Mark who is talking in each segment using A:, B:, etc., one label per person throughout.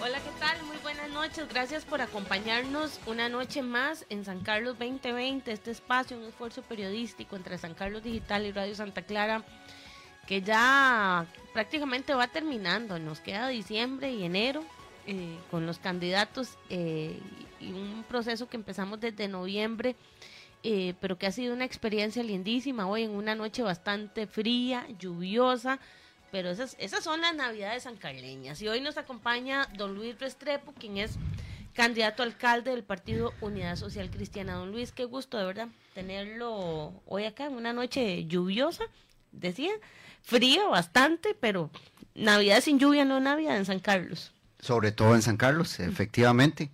A: Hola, ¿qué tal? Muy buenas noches. Gracias por acompañarnos una noche más en San Carlos 2020, este espacio, un esfuerzo periodístico entre San Carlos Digital y Radio Santa Clara, que ya prácticamente va terminando. Nos queda diciembre y enero eh, con los candidatos eh, y un proceso que empezamos desde noviembre. Eh, pero que ha sido una experiencia lindísima hoy en una noche bastante fría, lluviosa, pero esas, esas son las navidades sancarleñas. Y hoy nos acompaña don Luis Restrepo, quien es candidato a alcalde del partido Unidad Social Cristiana. Don Luis, qué gusto de verdad tenerlo hoy acá en una noche lluviosa, decía, frío bastante, pero Navidad sin lluvia no Navidad en San Carlos.
B: Sobre todo en San Carlos, efectivamente.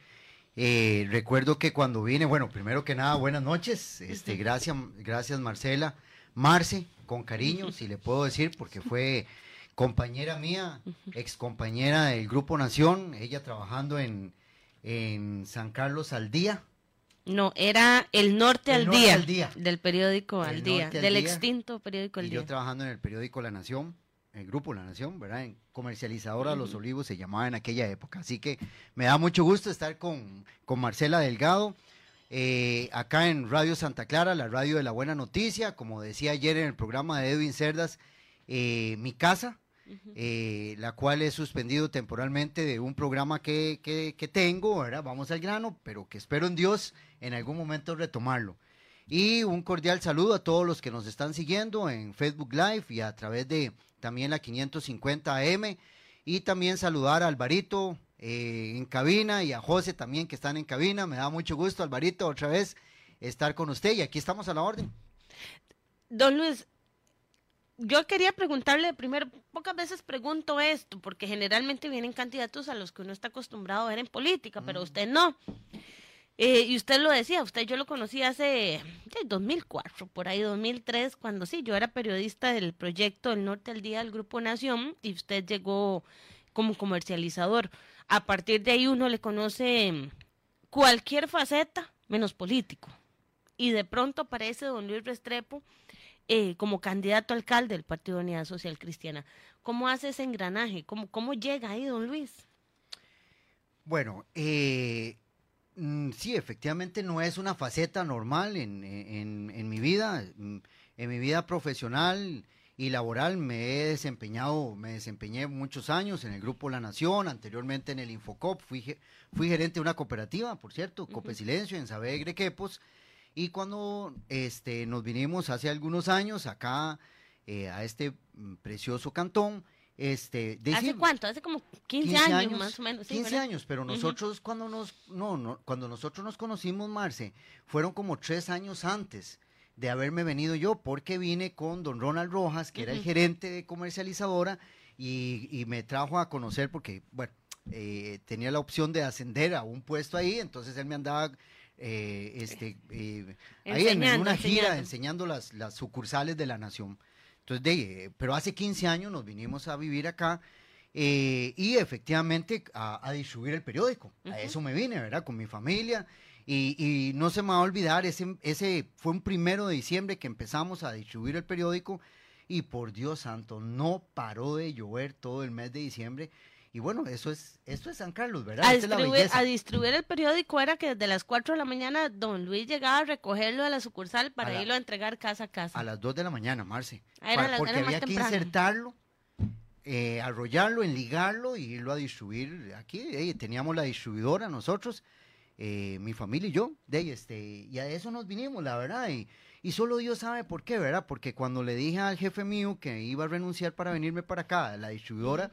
B: Eh, recuerdo que cuando vine, bueno, primero que nada, buenas noches. Este, gracias, gracias Marcela. Marce, con cariño, si le puedo decir, porque fue compañera mía, ex compañera del Grupo Nación, ella trabajando en, en San Carlos al día.
A: No, era el Norte, al, día, del periódico Al Día, del extinto periódico Al
B: y
A: Día.
B: Yo trabajando en el periódico La Nación, el grupo La Nación, ¿verdad? En comercializadora Los Olivos se llamaba en aquella época. Así que me da mucho gusto estar con, con Marcela Delgado. Eh, acá en Radio Santa Clara, la radio de la buena noticia, como decía ayer en el programa de Edwin Cerdas, eh, mi casa, eh, la cual he suspendido temporalmente de un programa que, que, tengo, ¿verdad? Vamos al grano, pero que espero en Dios en algún momento retomarlo. Y un cordial saludo a todos los que nos están siguiendo en Facebook Live y a través de también la 550 AM. Y también saludar a Alvarito eh, en cabina y a José también que están en cabina. Me da mucho gusto, Alvarito, otra vez estar con usted y aquí estamos a la orden.
A: Don Luis, yo quería preguntarle primero, pocas veces pregunto esto, porque generalmente vienen candidatos a los que uno está acostumbrado a ver en política, pero mm. usted no. Eh, y usted lo decía, usted yo lo conocí hace 2004, por ahí 2003, cuando sí, yo era periodista del proyecto El Norte al Día del Grupo Nación y usted llegó como comercializador. A partir de ahí uno le conoce cualquier faceta menos político. Y de pronto aparece don Luis Restrepo eh, como candidato alcalde del Partido de Unidad Social Cristiana. ¿Cómo hace ese engranaje? ¿Cómo, cómo llega ahí, don Luis?
B: Bueno, eh, mm, sí, efectivamente no es una faceta normal en, en, mi vida. Mm, en mi vida profesional y laboral me he desempeñado, me desempeñé muchos años en el Grupo La Nación, anteriormente en el Infocop, fui, fui gerente de una cooperativa, por cierto, Cope Silencio, en Sabegre Quepos, y cuando este, nos vinimos hace algunos años acá eh, a este precioso cantón, este,
A: ¿Hace cuánto? Hace como 15, años, más o menos.
B: 15 años, pero nosotros cuando nos no, no, cuando nosotros nos conocimos, Marce, fueron como tres años antes de haberme venido yo, porque vine con don Ronald Rojas, que era el gerente de comercializadora, y, me trajo a conocer porque, bueno, eh, tenía la opción de ascender a un puesto ahí, entonces él me andaba eh, este, eh, ahí en, una gira enseñando, las, las, sucursales de la nación. Entonces, de, pero hace 15 años nos vinimos a vivir acá eh, y efectivamente a, distribuir el periódico. A eso me vine, ¿verdad? Con mi familia. Y, y, no se me va a olvidar, ese, ese fue un primero de diciembre que empezamos a distribuir el periódico y por Dios santo, no paró de llover todo el mes de diciembre y bueno, eso es, esto es San Carlos, ¿verdad?
A: A, distribuir, a distribuir el periódico era que desde las 4 de la mañana don Luis llegaba a recogerlo a la sucursal para irlo a entregar casa a casa.
B: A las 2 de la mañana, Marce. Ah, porque había que insertarlo, eh, arrollarlo, enligarlo y irlo a distribuir. Aquí teníamos la distribuidora nosotros, eh, mi familia y yo, de este, y a eso nos vinimos, la verdad. Y, y solo Dios sabe por qué, ¿verdad? Porque cuando le dije al jefe mío que iba a renunciar para venirme para acá, la distribuidora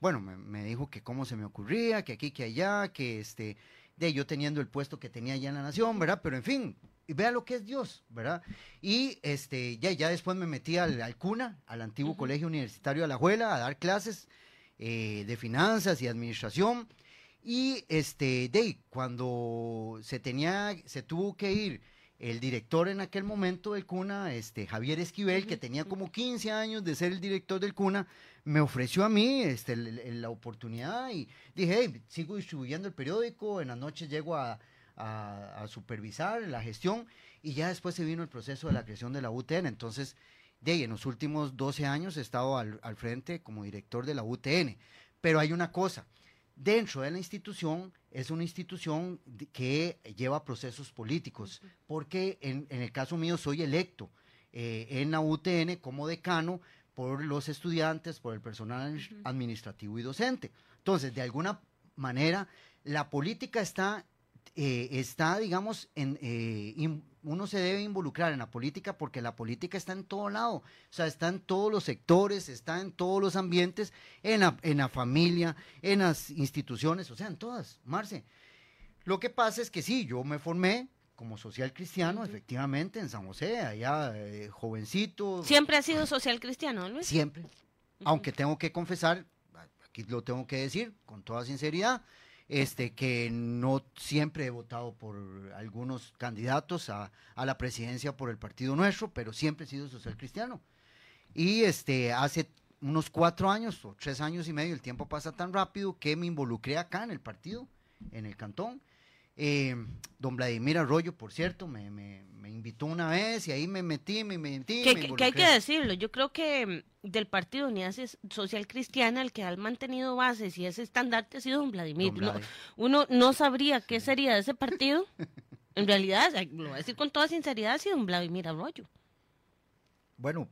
B: bueno, me, dijo que cómo se me ocurría, que aquí, que allá, que este, de yo teniendo el puesto que tenía allá en la nación, ¿verdad? Pero en fin, vea lo que es Dios, ¿verdad? Y este, ya, ya después me metí al, al CUNA, al antiguo Colegio Universitario de Alajuela, a dar clases eh, de finanzas y administración. Y este, de cuando se tenía, se tuvo que ir el director en aquel momento del CUNA, este, Javier Esquivel, que tenía como 15 años de ser el director del CUNA, me ofreció a mí este, la oportunidad y dije, hey, sigo distribuyendo el periódico, en las noches llego a, supervisar la gestión y ya después se vino el proceso de la creación de la UTN. Entonces, de ahí, en los últimos 12 años he estado al, al frente como director de la UTN. Pero hay una cosa, dentro de la institución es una institución que lleva procesos políticos, porque en, el caso mío soy electo eh, en la UTN como decano por los estudiantes, por el personal administrativo y docente. Entonces, de alguna manera, la política está, eh, está digamos, en, eh, uno se debe involucrar en la política porque la política está en todo lado, o sea, está en todos los sectores, está en todos los ambientes, en la, en la familia, en las instituciones, o sea, en todas, Marce. Lo que pasa es que sí, yo me formé como social cristiano, efectivamente, en San José, allá eh, jovencito.
A: ¿Siempre ha sido social cristiano, Luis?
B: Siempre. Aunque tengo que confesar, aquí lo tengo que decir con toda sinceridad, este, que no siempre he votado por algunos candidatos a, la presidencia por el partido nuestro, pero siempre he sido social cristiano. Y este, hace unos cuatro años o tres años y medio, el tiempo pasa tan rápido que me involucré acá en el partido, en el cantón, eh, don Vladimir Arroyo, por cierto, me, invitó una vez y ahí me metí, me metí.
A: Que, que hay que decirlo, yo creo que mm, del Partido Unidad Social Cristiana el que ha mantenido bases y ese estandarte ha sido don Vladimir. uno no sabría qué sería de ese partido. en realidad, lo voy a decir con toda sinceridad, ha sido don Vladimir Arroyo
B: bueno,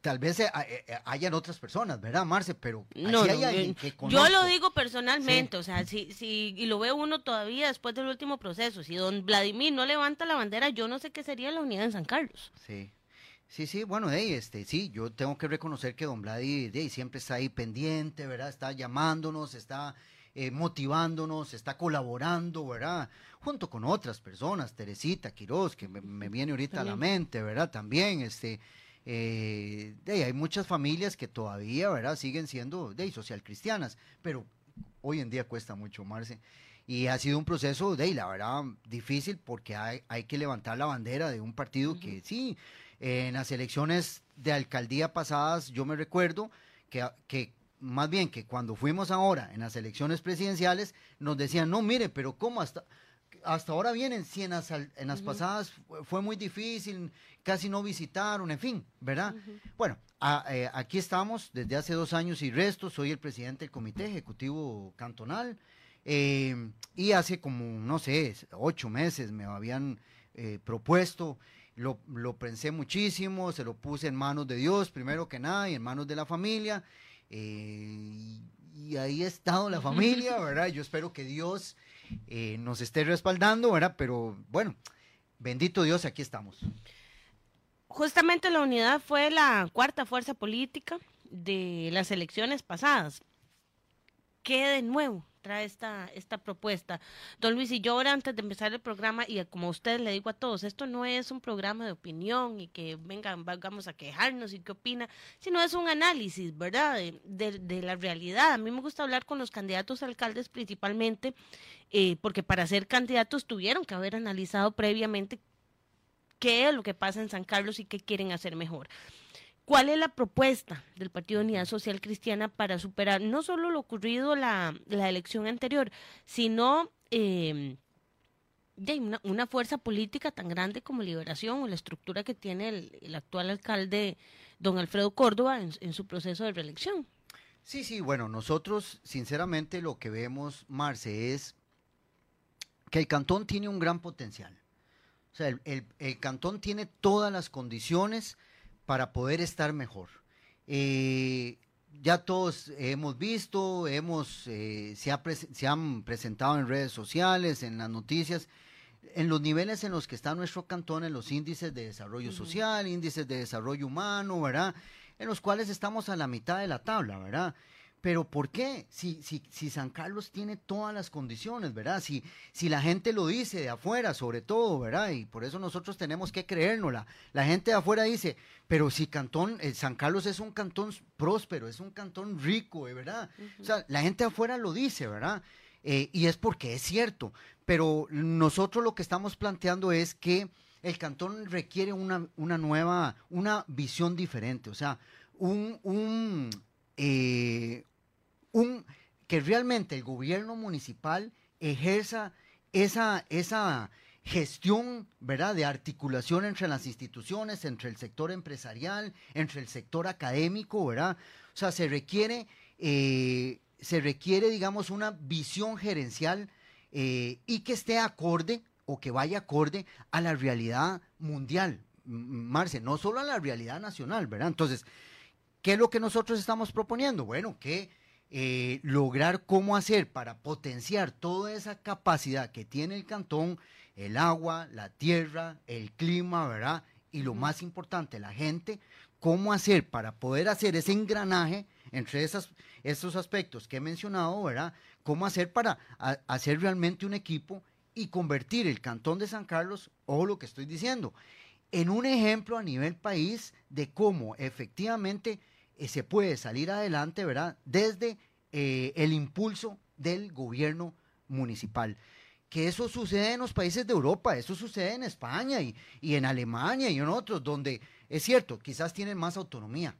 B: tal vez eh, eh, eh, hayan otras personas, ¿verdad, Marce? Pero no, hay alguien que
A: Yo lo digo personalmente, o sea, si, si, y lo ve uno todavía después del último proceso, si don Vladimir no levanta la bandera, yo no sé qué sería la unidad en San Carlos.
B: Sí. Sí, sí, bueno, hey, este, sí, yo tengo que reconocer que don Vladimir siempre está ahí pendiente, ¿verdad? Está llamándonos, está motivándonos, está colaborando, ¿verdad? Junto con otras personas, Teresita, Quiroz, que me, viene ahorita a la mente, ¿verdad? También, este, eh, hay muchas familias que todavía, ¿verdad? Siguen siendo de social cristianas, pero hoy en día cuesta mucho, Marce. Y ha sido un proceso, de la verdad, difícil porque hay, hay que levantar la bandera de un partido que sí, en las elecciones de alcaldía pasadas, yo me recuerdo que, que más bien que cuando fuimos ahora en las elecciones presidenciales, nos decían, no, mire, pero ¿cómo hasta, hasta ahora vienen, si en las, pasadas fue muy difícil, casi no visitaron, en fin, ¿verdad? Bueno, eh, aquí estamos desde hace dos años y resto, soy el presidente del Comité Ejecutivo Cantonal eh, y hace como, no sé, ocho meses me habían eh, propuesto, lo, lo, pensé muchísimo, se lo puse en manos de Dios primero que nada y en manos de la familia. y ahí ha estado la familia, ¿verdad? Yo espero que Dios eh, nos esté respaldando, ¿verdad? Pero bueno, bendito Dios, aquí estamos.
A: Justamente la unidad fue la cuarta fuerza política de las elecciones pasadas. ¿Qué de nuevo trae esta, esta propuesta. Don Luis, y yo ahora antes de empezar el programa, y como a usted le digo a todos, esto no es un programa de opinión y que vengan, vamos a quejarnos y qué opina, sino es un análisis, ¿verdad?, de, de, la realidad. A mí me gusta hablar con los candidatos alcaldes principalmente, eh, porque para ser candidatos tuvieron que haber analizado previamente qué es lo que pasa en San Carlos y qué quieren hacer mejor. ¿Cuál es la propuesta del Partido Unidad Social Cristiana para superar no solo lo ocurrido la, la elección anterior, sino eh, una, una, fuerza política tan grande como Liberación o la estructura que tiene el, actual alcalde don Alfredo Córdoba en, su proceso de reelección?
B: Sí, sí, bueno, nosotros sinceramente lo que vemos, Marce, es que el cantón tiene un gran potencial. O sea, el, el cantón tiene todas las condiciones para poder estar mejor. Eh, ya todos hemos visto, hemos, eh, se, se, han presentado en redes sociales, en las noticias, en los niveles en los que está nuestro cantón, en los índices de desarrollo social, índices de desarrollo humano, ¿verdad? En los cuales estamos a la mitad de la tabla, ¿verdad? Pero ¿por qué? Si, si, si San Carlos tiene todas las condiciones, ¿verdad? Si, si la gente lo dice de afuera, sobre todo, ¿verdad? Y por eso nosotros tenemos que creérnosla. La gente de afuera dice, pero si Cantón, eh, San Carlos es un cantón próspero, es un cantón rico, ¿verdad? O sea, la gente de afuera lo dice, ¿verdad? Eh, y es porque es cierto. Pero nosotros lo que estamos planteando es que el cantón requiere una, una nueva, una visión diferente, o sea, un, un eh, un, que realmente el gobierno municipal ejerza esa, esa gestión, ¿verdad?, de articulación entre las instituciones, entre el sector empresarial, entre el sector académico, ¿verdad? O sea, se requiere, eh, se requiere, digamos, una visión gerencial eh, y que esté acorde o que vaya acorde a la realidad mundial, Marce, no solo a la realidad nacional, ¿verdad? Entonces, ¿qué es lo que nosotros estamos proponiendo? Bueno, que eh, lograr cómo hacer para potenciar toda esa capacidad que tiene el cantón, el agua, la tierra, el clima, ¿verdad? Y lo más importante, la gente, cómo hacer para poder hacer ese engranaje entre esas, esos aspectos que he mencionado, ¿verdad? Cómo hacer para hacer realmente un equipo y convertir el Cantón de San Carlos, o lo que estoy diciendo, en un ejemplo a nivel país de cómo efectivamente se puede salir adelante, ¿verdad? Desde eh, el impulso del gobierno municipal. Que eso sucede en los países de Europa, eso sucede en España y, en Alemania y en otros, donde es cierto, quizás tienen más autonomía,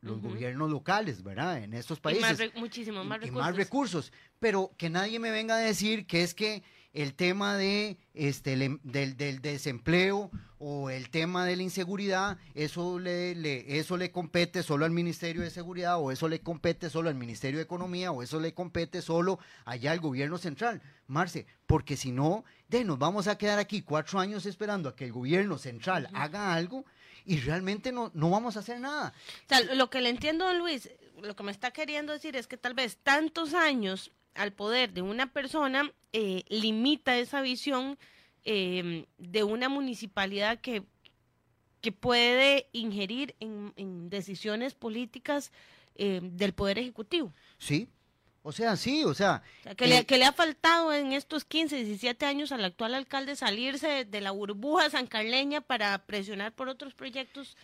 B: los gobiernos locales, ¿verdad? En estos países.
A: Y muchísimo más
B: recursos. más recursos. Pero que nadie me venga a decir que es que el tema de, este, del, del, desempleo o el tema de la inseguridad, eso le, eso le compete solo al Ministerio de Seguridad o eso le compete solo al Ministerio de Economía o eso le compete solo allá al gobierno central. Marce, porque si no, de, nos vamos a quedar aquí cuatro años esperando a que el gobierno central haga algo y realmente no, no vamos a hacer nada.
A: lo que le entiendo, don Luis, lo que me está queriendo decir es que tal vez tantos años al poder de una persona eh, limita esa visión em, de una municipalidad que, que puede ingerir en, decisiones políticas em, del Poder Ejecutivo.
B: Sí, o sea, sí, o sea...
A: que, le, eh, que, le, ha faltado en estos 15, 17 años al actual alcalde salirse de la burbuja sancarleña para presionar por otros proyectos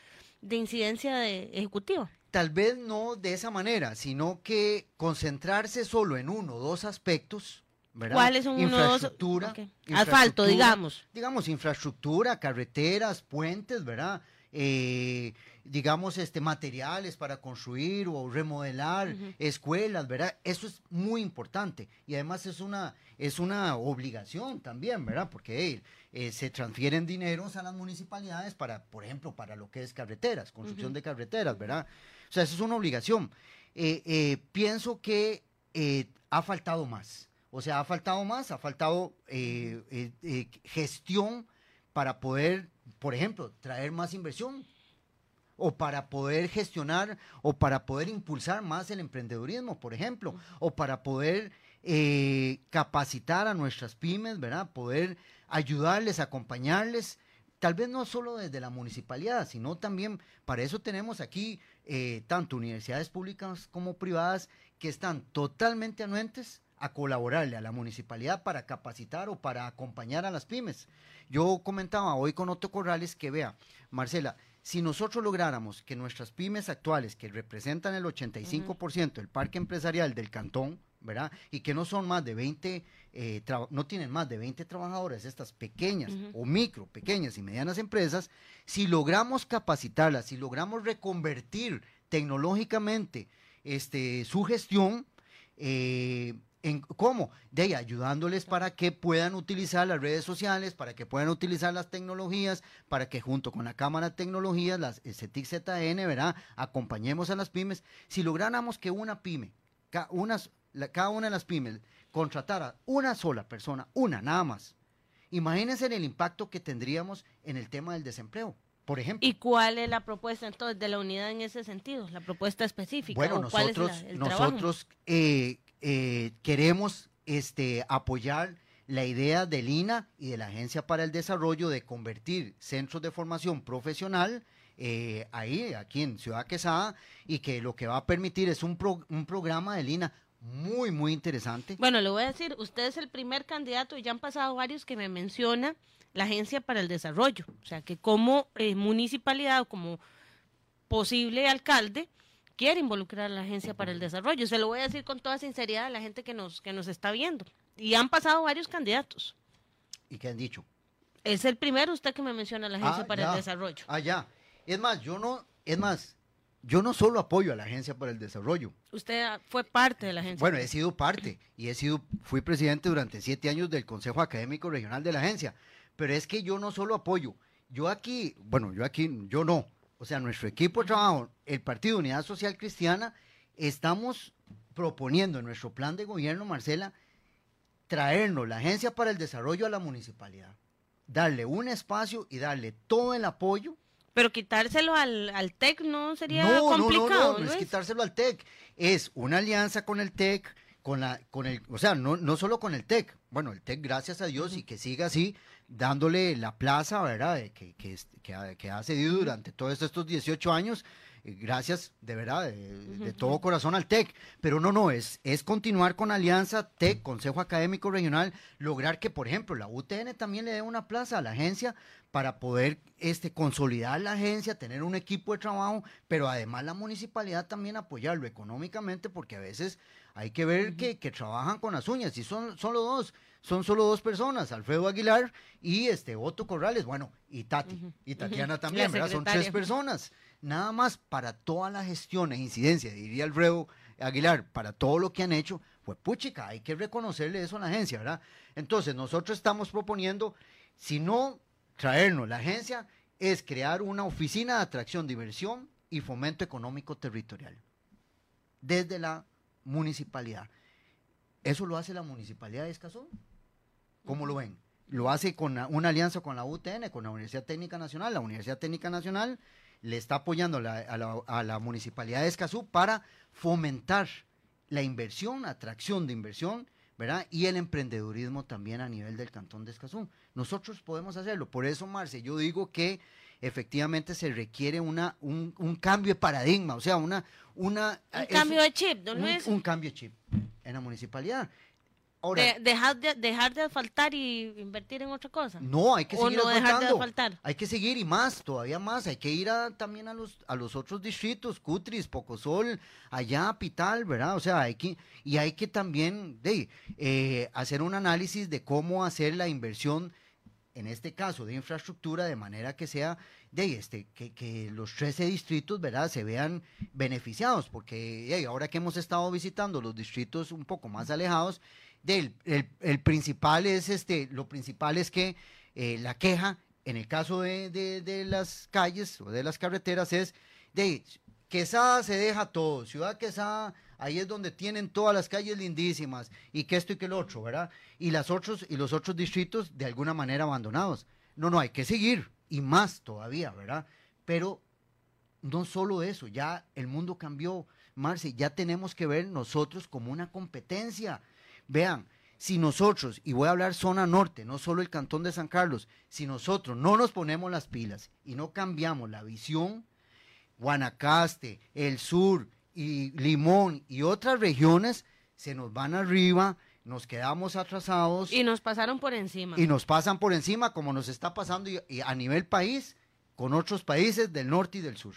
A: de incidencia de ejecutiva
B: tal vez no de esa manera, sino que concentrarse solo en uno o dos aspectos. ¿verdad?
A: ¿Cuáles son infraestructura, uno, dos? Asfalto, digamos.
B: Digamos, infraestructura, carreteras, puentes, ¿verdad? Eh, digamos, este, materiales para construir o remodelar escuelas, ¿verdad? Eso es muy importante y además es una, es una obligación también, ¿verdad? Porque eh, se transfieren dineros a las municipalidades para, por ejemplo, para lo que es carreteras, construcción de carreteras, ¿verdad? O sea, eso es una obligación. Eh, eh, pienso que ha faltado más. O sea, ha faltado más, ha faltado gestión para poder, por ejemplo, traer más inversión o para poder gestionar o para poder impulsar más el emprendedurismo, por ejemplo, o para poder capacitar a nuestras pymes, ¿verdad? Poder ayudarles, acompañarles tal vez no solo desde la municipalidad, sino también para eso tenemos aquí eh, tanto universidades públicas como privadas que están totalmente anuentes a colaborarle a la municipalidad para capacitar o para acompañar a las pymes. Yo comentaba hoy con Otto Corrales que vea, Marcela, si nosotros lográramos que nuestras pymes actuales, que representan el 85% del parque empresarial del cantón, ¿verdad? Y que no son más de 20, eh, no tienen más de 20 trabajadores, estas pequeñas o micro, pequeñas y medianas empresas, si logramos capacitarlas, si logramos reconvertir tecnológicamente este, su gestión, eh, en, ¿Cómo? De ahí, ayudándoles para que puedan utilizar las redes sociales, para que puedan utilizar las tecnologías, para que junto con la Cámara de Tecnologías, las CETIC ZN, ¿verdad? Acompañemos a las pymes. Si lográramos que una pyme, unas, cada una de las pymes contratara una sola persona, una nada más, imagínense el impacto que tendríamos en el tema del desempleo. Por ejemplo.
A: ¿Y cuál es la propuesta entonces de la unidad en ese sentido? La propuesta específica.
B: Bueno, nosotros, nosotros eh, eh, queremos este, apoyar la idea del INA y de la Agencia para el Desarrollo de convertir centros de formación profesional eh, ahí, aquí en Ciudad Quesada, y que lo que va a permitir es un, un programa del INA muy, muy interesante.
A: Bueno, le voy a decir, usted es el primer candidato y ya han pasado varios que me menciona la Agencia para el Desarrollo. O sea, que como eh, municipalidad o como posible alcalde quiere involucrar a la Agencia para el Desarrollo. Se lo voy a decir con toda sinceridad a la gente que nos, que nos está viendo. Y han pasado varios candidatos.
B: ¿Y qué han dicho?
A: Es el primero usted que me menciona la Agencia ah, para el Desarrollo.
B: Ah, ya. Es más, yo no, es más, yo no solo apoyo a la Agencia para el Desarrollo.
A: Usted fue parte de la agencia.
B: Bueno, he sido parte y he sido, fui presidente durante siete años del Consejo Académico Regional de la agencia. Pero es que yo no solo apoyo, yo aquí, bueno, yo aquí, yo no. O sea, nuestro equipo de trabajo, el Partido Unidad Social Cristiana, estamos proponiendo en nuestro plan de gobierno, Marcela, traernos la Agencia para el Desarrollo a la municipalidad, darle un espacio y darle todo el apoyo.
A: Pero quitárselo al, al TEC no sería complicado.
B: No, no, no, no, es quitárselo al TEC, es una alianza con el TEC, con la, con el, o sea, no, no solo con el TEC, bueno, el TEC, gracias a Dios, y que siga así, dándole la plaza, ¿verdad?, que, que, que, ha, que ha cedido durante todos estos 18 años, gracias de verdad, de, todo corazón al TEC. Pero no, no, es, es continuar con Alianza TEC, Consejo Académico Regional, lograr que, por ejemplo, la UTN también le dé una plaza a la agencia para poder este, consolidar la agencia, tener un equipo de trabajo, pero además la municipalidad también apoyarlo económicamente, porque a veces hay que ver que, que, trabajan con las uñas, y son solo dos, son solo dos personas, Alfredo Aguilar y este Otto Corrales, bueno, y Tati, y Tatiana también, ¿verdad? Son tres personas. Nada más para toda la gestión e incidencia, diría Alfredo Aguilar, para todo lo que han hecho, pues puchica, hay que reconocerle eso a la agencia, ¿verdad? Entonces, nosotros estamos proponiendo, si no traernos la agencia, es crear una oficina de atracción, diversión y fomento económico territorial. Desde la municipalidad. Eso lo hace la municipalidad de Escazú. ¿Cómo lo ven? Lo hace con una alianza con la UTN, con la Universidad Técnica Nacional. La Universidad Técnica Nacional le está apoyando a, la, municipalidad de Escazú para fomentar la inversión, atracción de inversión, ¿verdad? Y el emprendedurismo también a nivel del cantón de Escazú. Nosotros podemos hacerlo. Por eso, Marce, yo digo que efectivamente se requiere una, un, cambio de paradigma, o sea, una... una
A: un cambio de chip, ¿no?
B: Un cambio de chip en la municipalidad
A: dejar, de, dejar de asfaltar y invertir en otra cosa.
B: No, hay que seguir asfaltando. Hay que seguir y más, todavía más. Hay que ir también a los, a los otros distritos, Cutris, Pocosol, allá, Pital, ¿verdad? O sea, hay que, y hay que también de, eh, hacer un análisis de cómo hacer la inversión, en este caso, de infraestructura, de manera que sea de este, que, que, los 13 distritos, ¿verdad?, se vean beneficiados, porque ahora que hemos estado visitando los distritos un poco más alejados, el, principal es este, lo principal es que eh, la queja, en el caso de, las calles o de las carreteras, es de Quesada se deja todo, Ciudad Quesada, ahí es donde tienen todas las calles lindísimas, y que esto y que el otro, ¿verdad? Y, las otros, y los otros distritos de alguna manera abandonados. No, no, hay que seguir, y más todavía, ¿verdad? Pero no solo eso, ya el mundo cambió, Marce, ya tenemos que ver nosotros como una competencia. Vean, si nosotros, y voy a hablar zona norte, no solo el cantón de San Carlos, si nosotros no nos ponemos las pilas y no cambiamos la visión, Guanacaste, el sur y Limón y otras regiones se nos van arriba, nos quedamos atrasados.
A: Y nos pasaron por encima.
B: Y nos pasan por encima como nos está pasando a nivel país con otros países del norte y del sur.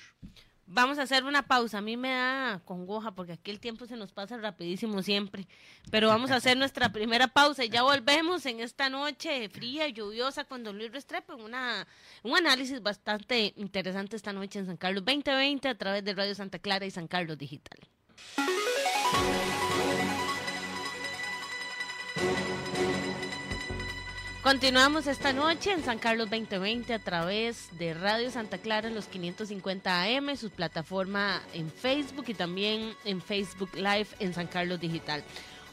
A: Vamos a hacer una pausa. A mí me da congoja porque aquí el tiempo se nos pasa rapidísimo siempre. Pero vamos a hacer nuestra primera pausa y ya volvemos en esta noche fría y lluviosa con don Luis Restrepo. Una, un análisis bastante interesante esta noche en San Carlos 2020 a través de Radio Santa Clara y San Carlos Digital. Continuamos esta noche en San Carlos 2020 a través de Radio Santa Clara en los 550 AM, su plataforma en Facebook y también en Facebook Live en San Carlos Digital.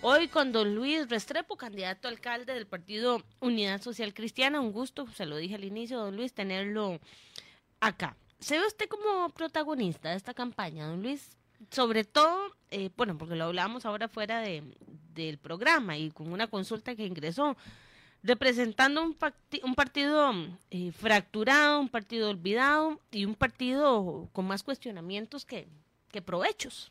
A: Hoy con don Luis Restrepo, candidato a alcalde del partido Unidad Social Cristiana. Un gusto, se lo dije al inicio, don Luis, tenerlo acá. ¿Se ve usted como protagonista de esta campaña, don Luis? Sobre todo, eh, bueno, porque lo hablamos ahora fuera de, del programa y con una consulta que ingresó representando un, partido eh, fracturado, un partido olvidado y un partido con más cuestionamientos que, que provechos.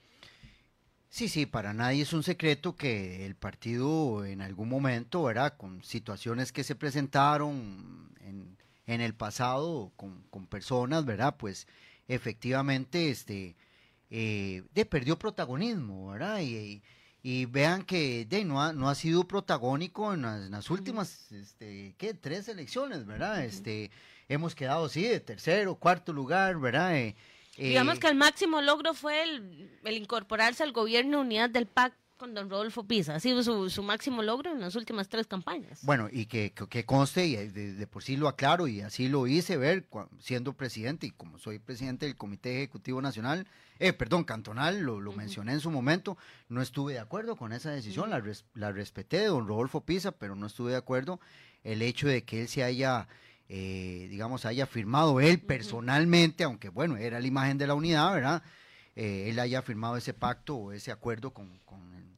B: Sí, sí, para nadie es un secreto que el partido en algún momento, ¿verdad? Con situaciones que se presentaron en, en el pasado con, con, personas, ¿verdad? Pues efectivamente, este, eh, de, perdió protagonismo, ¿verdad? Y, y vean que de, no, ha, no ha sido protagónico en las, últimas, este, ¿qué? Tres elecciones, ¿verdad? este, hemos quedado, sí, de tercero, cuarto lugar, ¿verdad? Eh,
A: Digamos eh, que el máximo logro fue el, incorporarse al gobierno unidad del PAC con don Rodolfo Pisa. Ha sido su, máximo logro en las últimas tres campañas.
B: Bueno, y que, que, conste, y de, por sí lo aclaro, y así lo hice ver siendo presidente, y como soy presidente del Comité Ejecutivo Nacional, eh, perdón, cantonal, lo, mencioné en su momento, no estuve de acuerdo con esa decisión, la, la respeté de don Rodolfo Pisa, pero no estuve de acuerdo el hecho de que él se haya... Eh, digamos, haya firmado él personalmente, aunque bueno, era la imagen de la unidad, ¿verdad? Eh, él haya firmado ese pacto o ese acuerdo con,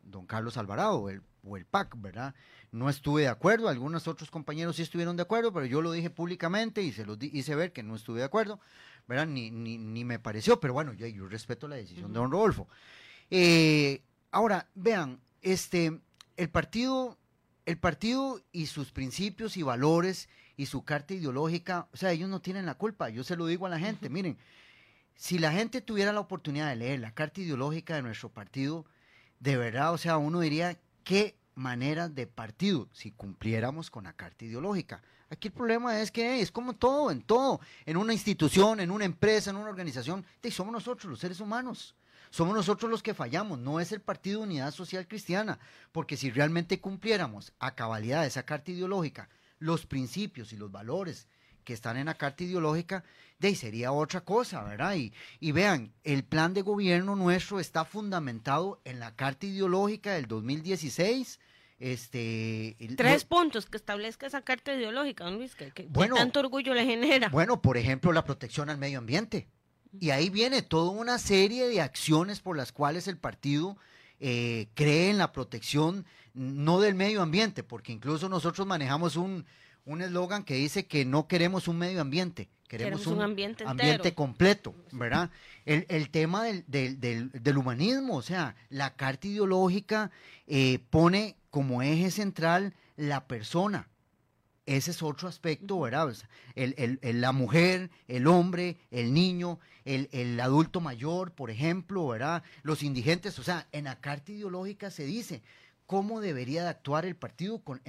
B: don Carlos Alvarado o el, o el PAC, ¿verdad? No estuve de acuerdo, algunos otros compañeros sí estuvieron de acuerdo, pero yo lo dije públicamente y se lo hice ver que no estuve de acuerdo, ¿verdad? Ni, ni, ni me pareció, pero bueno, yo, yo respeto la decisión de don Rodolfo. Eh, ahora, vean, este, el partido, el partido y sus principios y valores y su carta ideológica, o sea, ellos no tienen la culpa, yo se lo digo a la gente, miren, si la gente tuviera la oportunidad de leer la carta ideológica de nuestro partido, de verdad, o sea, uno diría, qué manera de partido si cumpliéramos con la carta ideológica. Aquí el problema es que es como todo, en todo, en una institución, en una empresa, en una organización, somos nosotros los seres humanos. Somos nosotros los que fallamos, no es el Partido Unidad Social Cristiana, porque si realmente cumpliéramos a cabalidad esa carta ideológica, los principios y los valores que están en la carta ideológica, de ahí sería otra cosa, ¿verdad? Y, y vean, el plan de gobierno nuestro está fundamentado en la carta ideológica del 2016. Este,
A: Tres puntos que establezca esa carta ideológica, don Luis, que, tanto orgullo le genera.
B: Bueno, por ejemplo, la protección al medio ambiente. Y ahí viene toda una serie de acciones por las cuales el partido eh, cree en la protección, no del medio ambiente, porque incluso nosotros manejamos un, un eslogan que dice que no queremos un medio ambiente, queremos, un, ambiente, completo, ¿verdad? El, tema del, humanismo, o sea, la carta ideológica eh, pone como eje central la persona. Ese es otro aspecto, ¿verdad? el, la mujer, el hombre, el niño, el, adulto mayor, por ejemplo, ¿verdad? Los indigentes, o sea, en la carta ideológica se dice, cómo debería de actuar el partido con,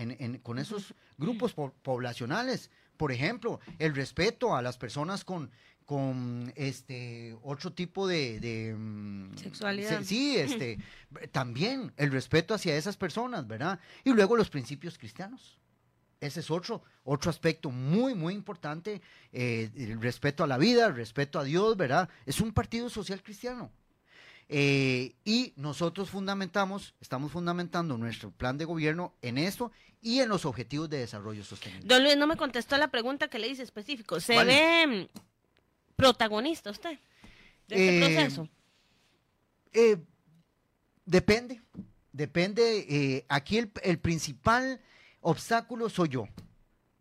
B: con esos grupos poblacionales. Por ejemplo, el respeto a las personas con, con este otro tipo de,
A: mm, sexualidad.
B: sí, este también el respeto hacia esas personas, ¿verdad? Y luego los principios cristianos. Ese es otro, otro aspecto muy, muy importante, eh, el respeto a la vida, el respeto a Dios, ¿verdad? Es un partido social cristiano. Eh, y nosotros fundamentamos, estamos fundamentando nuestro plan de gobierno en esto y en los objetivos de desarrollo sostenible.
A: Don Luis, no me contestó la pregunta que le hice específico. ¿Se ve mm, protagonista usted de este eh, proceso?
B: Eh, depende, depende. aquí el, principal obstáculo soy yo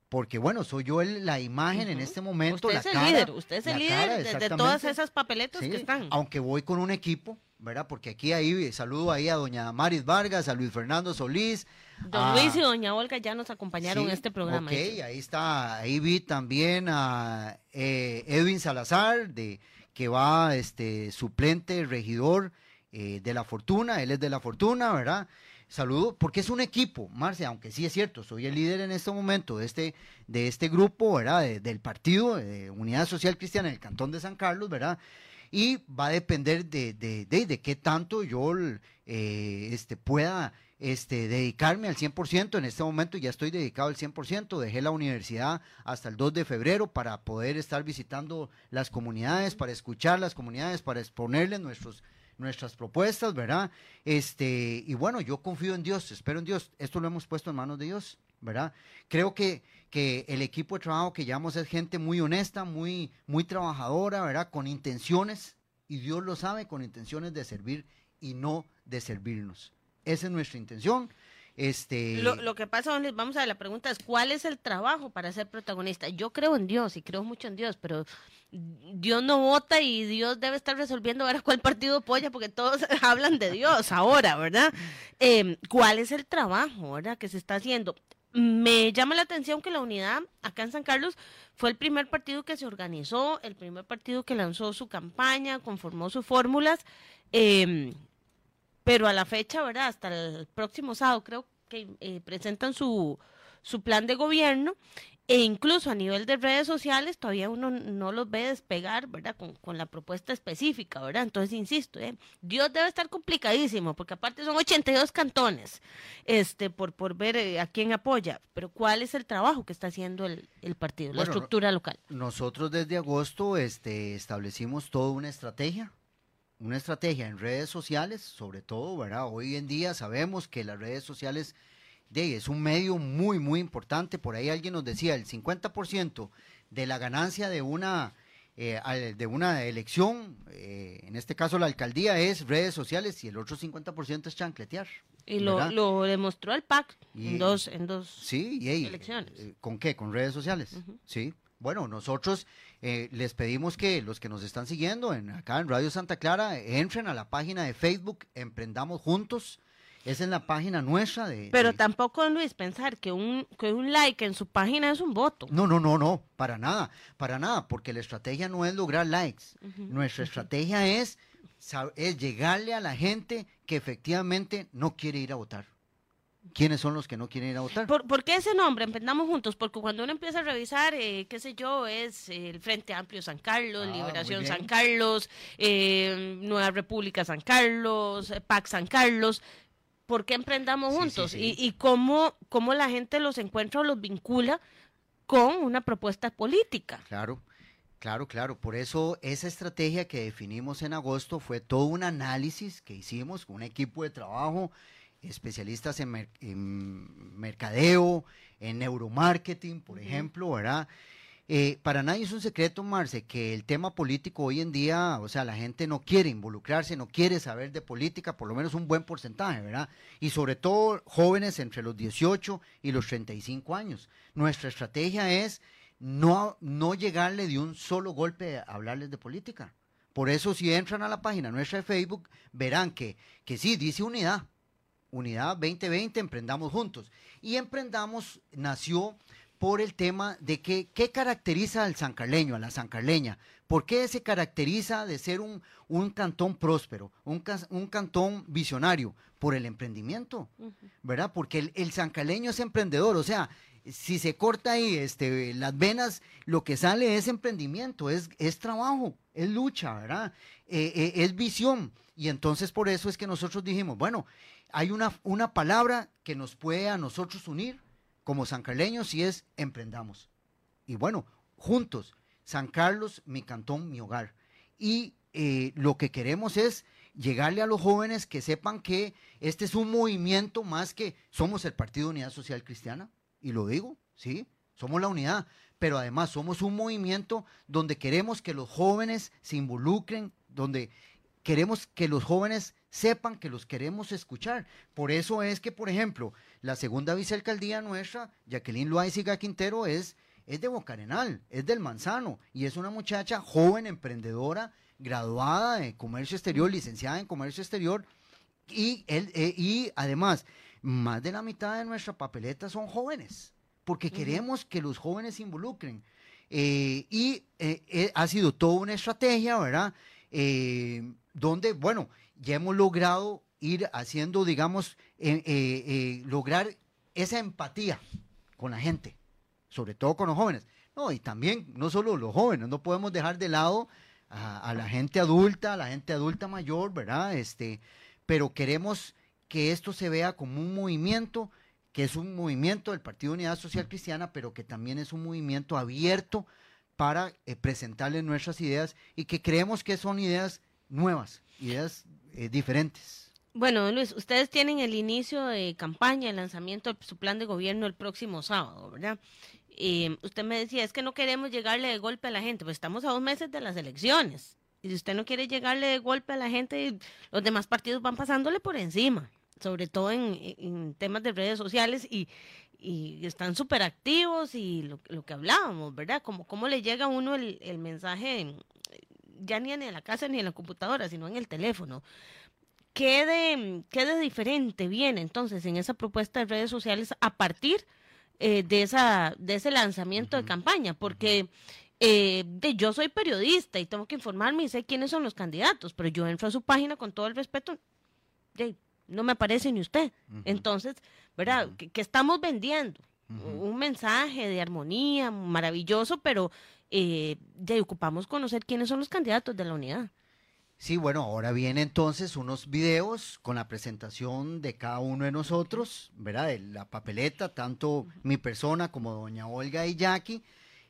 B: porque bueno, soy yo la imagen en este momento.
A: Usted es el líder, usted es el líder de, todas esas papeletas que están.
B: Aunque voy con un equipo, ¿verdad? Porque aquí ahí saludo ahí a doña Maris Vargas, a Luis Fernando Solís.
A: Don Luis y doña Olga ya nos acompañaron en este programa.
B: Ok, ahí está, ahí vi también a eh, Edwin Salazar, de que va este suplente, regidor eh, de la fortuna, él es de la fortuna, ¿verdad? Saludo, porque es un equipo, Marce, aunque sí es cierto, soy el líder en este momento de este, de este grupo, ¿verdad? del partido de Unidad Social Cristiana en el Cantón de San Carlos, ¿verdad? Y va a depender de, de, de, qué tanto yo eh, este, pueda este, dedicarme al 100%. En este momento ya estoy dedicado al 100%. Dejé la universidad hasta el 2 de febrero para poder estar visitando las comunidades, para escuchar las comunidades, para exponerles nuestros nuestras propuestas, ¿verdad? Este, y bueno, yo confío en Dios, espero en Dios. Esto lo hemos puesto en manos de Dios, ¿verdad? Creo que, que el equipo de trabajo que llevamos es gente muy honesta, muy, muy trabajadora, ¿verdad? Con intenciones, y Dios lo sabe, con intenciones de servir y no de servirnos. Esa es nuestra intención. Este...
A: Lo, que pasa, vamos a ver, la pregunta es, ¿cuál es el trabajo para ser protagonista? Yo creo en Dios y creo mucho en Dios, pero Dios no vota y Dios debe estar resolviendo ahora cuál partido apoya, porque todos hablan de Dios ahora, ¿verdad? Em, ¿Cuál es el trabajo, ¿verdad? Que se está haciendo. Me llama la atención que la unidad acá en San Carlos fue el primer partido que se organizó, el primer partido que lanzó su campaña, conformó sus fórmulas. Eh, pero a la fecha, ¿verdad? Hasta el próximo sábado creo que eh, presentan su, su plan de gobierno e incluso a nivel de redes sociales todavía uno no los ve despegar, ¿verdad? Con, la propuesta específica, ¿verdad? Entonces, insisto, ¿eh? Dios debe estar complicadísimo, porque aparte son 82 cantones, este, por, por ver eh, a quién apoya, pero ¿cuál es el trabajo que está haciendo el, partido, la estructura local?
B: Nosotros desde agosto este, establecimos toda una estrategia, una estrategia en redes sociales, sobre todo, ¿verdad? Hoy en día sabemos que las redes sociales de, es un medio muy, muy importante. Por ahí alguien nos decía, el 50% de la ganancia de una, eh, de una elección, eh, en este caso la alcaldía, es redes sociales y el otro 50% es chancletear.
A: Y lo, demostró el PAC en dos, en dos
B: sí, elecciones. Eh, ¿Con qué? Con redes sociales. Sí. Bueno, nosotros les pedimos que los que nos están siguiendo en, acá en Radio Santa Clara entren a la página de Facebook Emprendamos Juntos esa es la página nuestra de...
A: Pero tampoco, Luis, pensar que un, que un like en su página es un voto.
B: No, no, no, no, para nada, para nada, porque la estrategia no es lograr likes. Nuestra estrategia es, es llegarle a la gente que efectivamente no quiere ir a votar. ¿Quiénes son los que no quieren ir a votar?
A: ¿Por, qué ese nombre? Emprendamos juntos, porque cuando uno empieza a revisar, eh, qué sé yo, es el Frente Amplio San Carlos, ah, Liberación San Carlos, eh, Nueva República San Carlos, PAC San Carlos, por qué emprendamos juntos Y, y, cómo, cómo la gente los encuentra o los vincula con una propuesta política.
B: Claro. Claro, claro. Por eso esa estrategia que definimos en agosto fue todo un análisis que hicimos con un equipo de trabajo, especialistas en, en mercadeo, en neuromarketing, por ejemplo, ¿verdad? Eh, para nadie es un secreto, Marce, que el tema político hoy en día, o sea, la gente no quiere involucrarse, no quiere saber de política, por lo menos un buen porcentaje, ¿verdad? Y sobre todo jóvenes entre los 18 y los 35 años. Nuestra estrategia es no, no llegarle de un solo golpe a hablarles de política. Por eso si entran a la página nuestra de Facebook, verán que, que sí, dice unidad. Unidad 2020, emprendamos juntos. Y emprendamos nació por el tema de que, qué caracteriza al sancarleño, a la sancarleña. ¿Por qué se caracteriza de ser un, un cantón próspero, un, un, cantón visionario? Por el emprendimiento, ¿verdad? Porque el, el sancarleño es emprendedor, o sea, si se corta ahí este, las venas, lo que sale es emprendimiento, es, es trabajo, es lucha, ¿verdad? Eh, eh, es visión. Y entonces por eso es que nosotros dijimos, bueno, hay una, una palabra que nos puede a nosotros unir, como sancarleños y es emprendamos. Y bueno, juntos, San Carlos, mi cantón, mi hogar. Y eh, lo que queremos es llegarle a los jóvenes que sepan que este es un movimiento más que somos el Partido Unidad Social Cristiana, y lo digo, sí, somos la unidad, pero además somos un movimiento donde queremos que los jóvenes se involucren, donde queremos que los jóvenes sepan que los queremos escuchar. Por eso es que, por ejemplo, la segunda vicealcaldía nuestra, Jacqueline Loaiziga Quintero, es, es de Bocarenal, es del Manzano, y es una muchacha joven, emprendedora, graduada de comercio exterior, licenciada en comercio exterior, y, él, eh, y además, más de la mitad de nuestra papeleta son jóvenes, porque queremos que los jóvenes se involucren. Eh, y eh, ha sido toda una estrategia, ¿verdad? Donde, bueno, ya hemos logrado ir haciendo, digamos, eh, eh, eh, lograr esa empatía con la gente, sobre todo con los jóvenes. No, y también, no solo los jóvenes, no podemos dejar de lado a, la gente adulta, a la gente adulta mayor, ¿verdad? Este, pero queremos que esto se vea como un movimiento, que es un movimiento del Partido Unidad Social Cristiana, pero que también es un movimiento abierto para presentarles nuestras ideas y que creemos que son ideas nuevas, ideas eh, diferentes.
A: Bueno, Luis, ustedes tienen el inicio de campaña, el lanzamiento de su plan de gobierno el próximo sábado, ¿verdad? Y usted me decía, es que no queremos llegarle de golpe a la gente, pues estamos a dos meses de las elecciones. Y si usted no quiere llegarle de golpe a la gente, los demás partidos van pasándole por encima, sobre todo en, temas de redes sociales y, están súper activos y lo, que hablábamos, ¿verdad? Como cómo le llega a uno el, el mensaje ya ni en la casa ni en la computadora, sino en el teléfono. ¿Qué de, qué de diferente viene entonces en esa propuesta de redes sociales a partir eh, de, esa, de ese lanzamiento de campaña? Porque eh, de, yo soy periodista y tengo que informarme y sé quiénes son los candidatos, pero yo entro a su página con todo el respeto, no me aparece ni usted. Entonces, ¿verdad? ¿Qué, estamos vendiendo? un mensaje de armonía maravilloso, pero eh, ya ocupamos conocer quiénes son los candidatos de la unidad.
B: Sí, bueno, ahora viene entonces unos videos con la presentación de cada uno de nosotros, ¿verdad? De la papeleta, tanto mi persona como doña Olga y Jackie.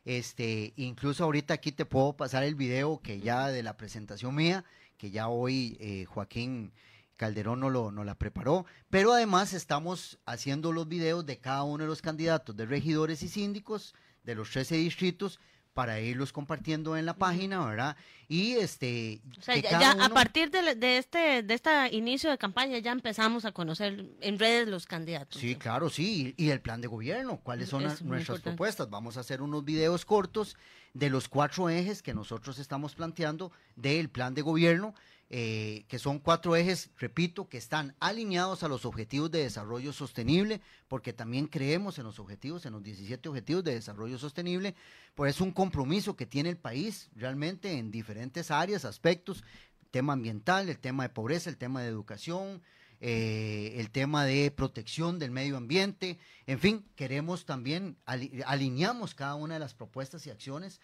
B: Este, incluso ahorita aquí te puedo pasar el video que ya de la presentación mía, que ya hoy eh, Joaquín Calderón no, lo, no la preparó, pero además estamos haciendo los videos de cada uno de los candidatos de regidores y síndicos de los 13 distritos para irlos compartiendo en la página, ¿verdad? Y este...
A: O sea, ya, a partir de, este de este inicio de campaña ya empezamos a conocer en redes los candidatos.
B: Sí, claro, sí. Y, el plan de gobierno, cuáles son nuestras propuestas. Vamos a hacer unos videos cortos de los cuatro ejes que nosotros estamos planteando del plan de gobierno eh, que son cuatro ejes, repito, que están alineados a los objetivos de desarrollo sostenible, porque también creemos en los objetivos, en los 17 objetivos de desarrollo sostenible, pues es un compromiso que tiene el país realmente en diferentes áreas, aspectos, tema ambiental, el tema de pobreza, el tema de educación, eh, el tema de protección del medio ambiente, en fin, queremos también, alineamos cada una de las propuestas y acciones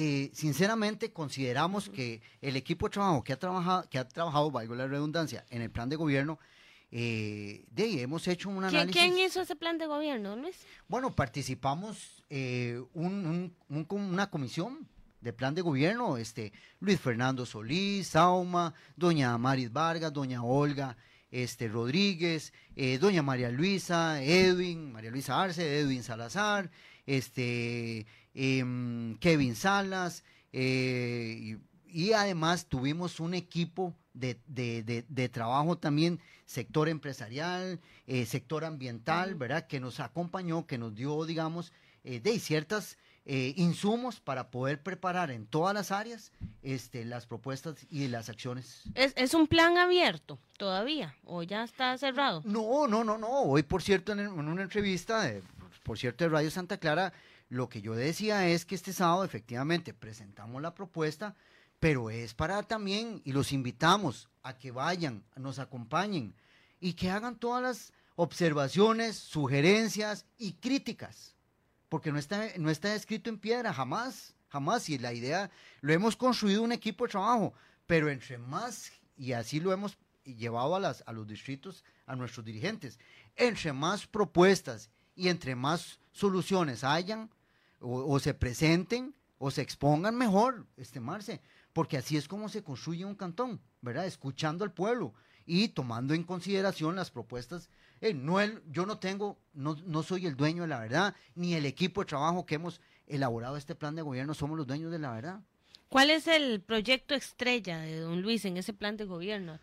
B: eh, sinceramente consideramos que el equipo de trabajo que ha trabajado, que ha trabajado, valgo la redundancia, en el plan de gobierno, eh, de hemos hecho un análisis.
A: ¿Quién hizo ese plan de gobierno, Luis?
B: Bueno, participamos eh, una comisión de plan de gobierno, este Luis Fernando Solís, Sauma, doña Maris Vargas, doña Olga este, Rodríguez, doña María Luisa, Edwin, María Luisa Arce, Edwin Salazar, este, Em, Kevin Salas, eh, y, además tuvimos un equipo de, trabajo también, sector empresarial, eh, sector ambiental, ¿verdad? Que nos acompañó, que nos dio, digamos, eh, de ciertas insumos para poder preparar en todas las áreas este, las propuestas y las acciones.
A: ¿Es, un plan abierto todavía o ya está cerrado?
B: No, no, no, no. Hoy, por cierto, en, en una entrevista, por cierto, de Radio Santa Clara, lo que yo decía es que este sábado efectivamente presentamos la propuesta, pero es para también, y los invitamos a que vayan, nos acompañen y que hagan todas las observaciones, sugerencias y críticas, porque no está, no está escrito en piedra, jamás, jamás, y la idea, lo hemos construido un equipo de trabajo, pero entre más, y así lo hemos llevado a, las, a los distritos, a nuestros dirigentes, entre más propuestas y entre más soluciones hayan, o, se presenten o se expongan mejor, este Marce, porque así es como se construye un cantón, ¿verdad? Escuchando al pueblo y tomando en consideración las propuestas. Eh, no yo no tengo, no, no soy el dueño de la verdad, ni el equipo de trabajo que hemos elaborado este plan de gobierno somos los dueños de la verdad.
A: ¿Cuál es el proyecto estrella de don Luis en ese plan de gobierno?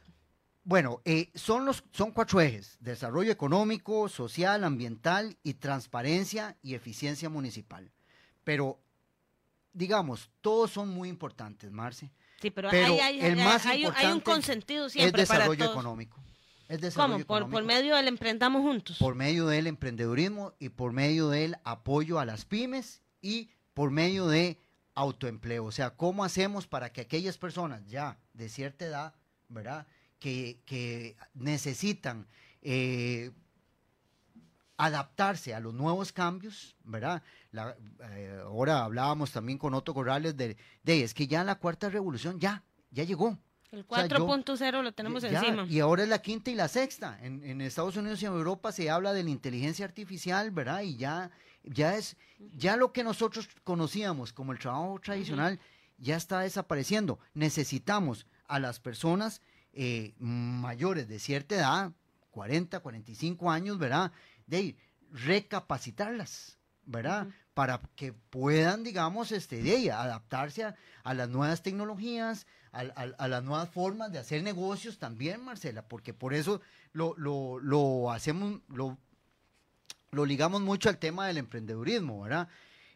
B: Bueno, eh, son, los, son cuatro ejes, desarrollo económico, social, ambiental y transparencia y eficiencia municipal. Pero, digamos, todos son muy importantes, Marce.
A: Sí, pero, hay, el más importante un consentido siempre
B: es desarrollo económico.
A: ¿Cómo? Por, por, medio del Emprendamos Juntos.
B: Por medio del emprendedurismo y por medio del apoyo a las pymes y por medio de autoempleo. O sea, ¿cómo hacemos para que aquellas personas ya de cierta edad, ¿verdad? Que, que necesitan eh, adaptarse a los nuevos cambios, ¿verdad? Eh, ahora hablábamos también con Otto Corrales de, de, es que ya la cuarta revolución ya, ya llegó.
A: El 4.0 lo tenemos encima.
B: Y ahora es la quinta y la sexta. En, en, Estados Unidos y en Europa se habla de la inteligencia artificial, ¿verdad? Y ya, ya es, ya lo que nosotros conocíamos como el trabajo tradicional ya está desapareciendo. Necesitamos a las personas eh, mayores de cierta edad, 40, 45 años, ¿verdad? De recapacitarlas, ¿verdad? Para que puedan, digamos, este, de adaptarse a, las nuevas tecnologías, a, las nuevas formas de hacer negocios también, Marcela, porque por eso lo, lo, hacemos, lo, lo ligamos mucho al tema del emprendedurismo, ¿verdad?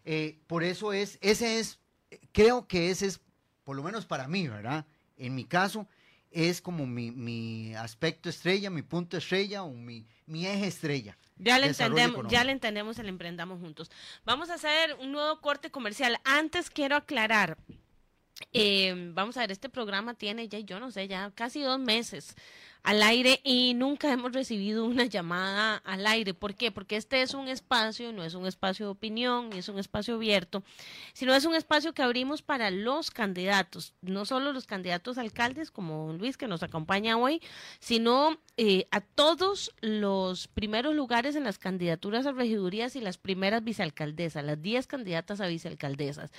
B: Eh, por eso es, ese es, creo que ese es, por lo menos para mí, ¿verdad? En mi caso, es como mi, mi aspecto estrella, mi punto estrella o mi, mi eje estrella.
A: Ya le entendemos, ya le entendemos el emprendamos juntos. Vamos a hacer un nuevo corte comercial. Antes quiero aclarar Eh, vamos a ver, este programa tiene ya, yo no sé, ya casi dos meses al aire y nunca hemos recibido una llamada al aire. ¿Por qué? Porque este es un espacio, no es un espacio de opinión, ni es un espacio abierto, sino es un espacio que abrimos para los candidatos, no solo los candidatos alcaldes como Luis que nos acompaña hoy, sino eh, a todos los primeros lugares en las candidaturas a regidurías y las primeras vicealcaldesas, las 10 candidatas a vicealcaldesas.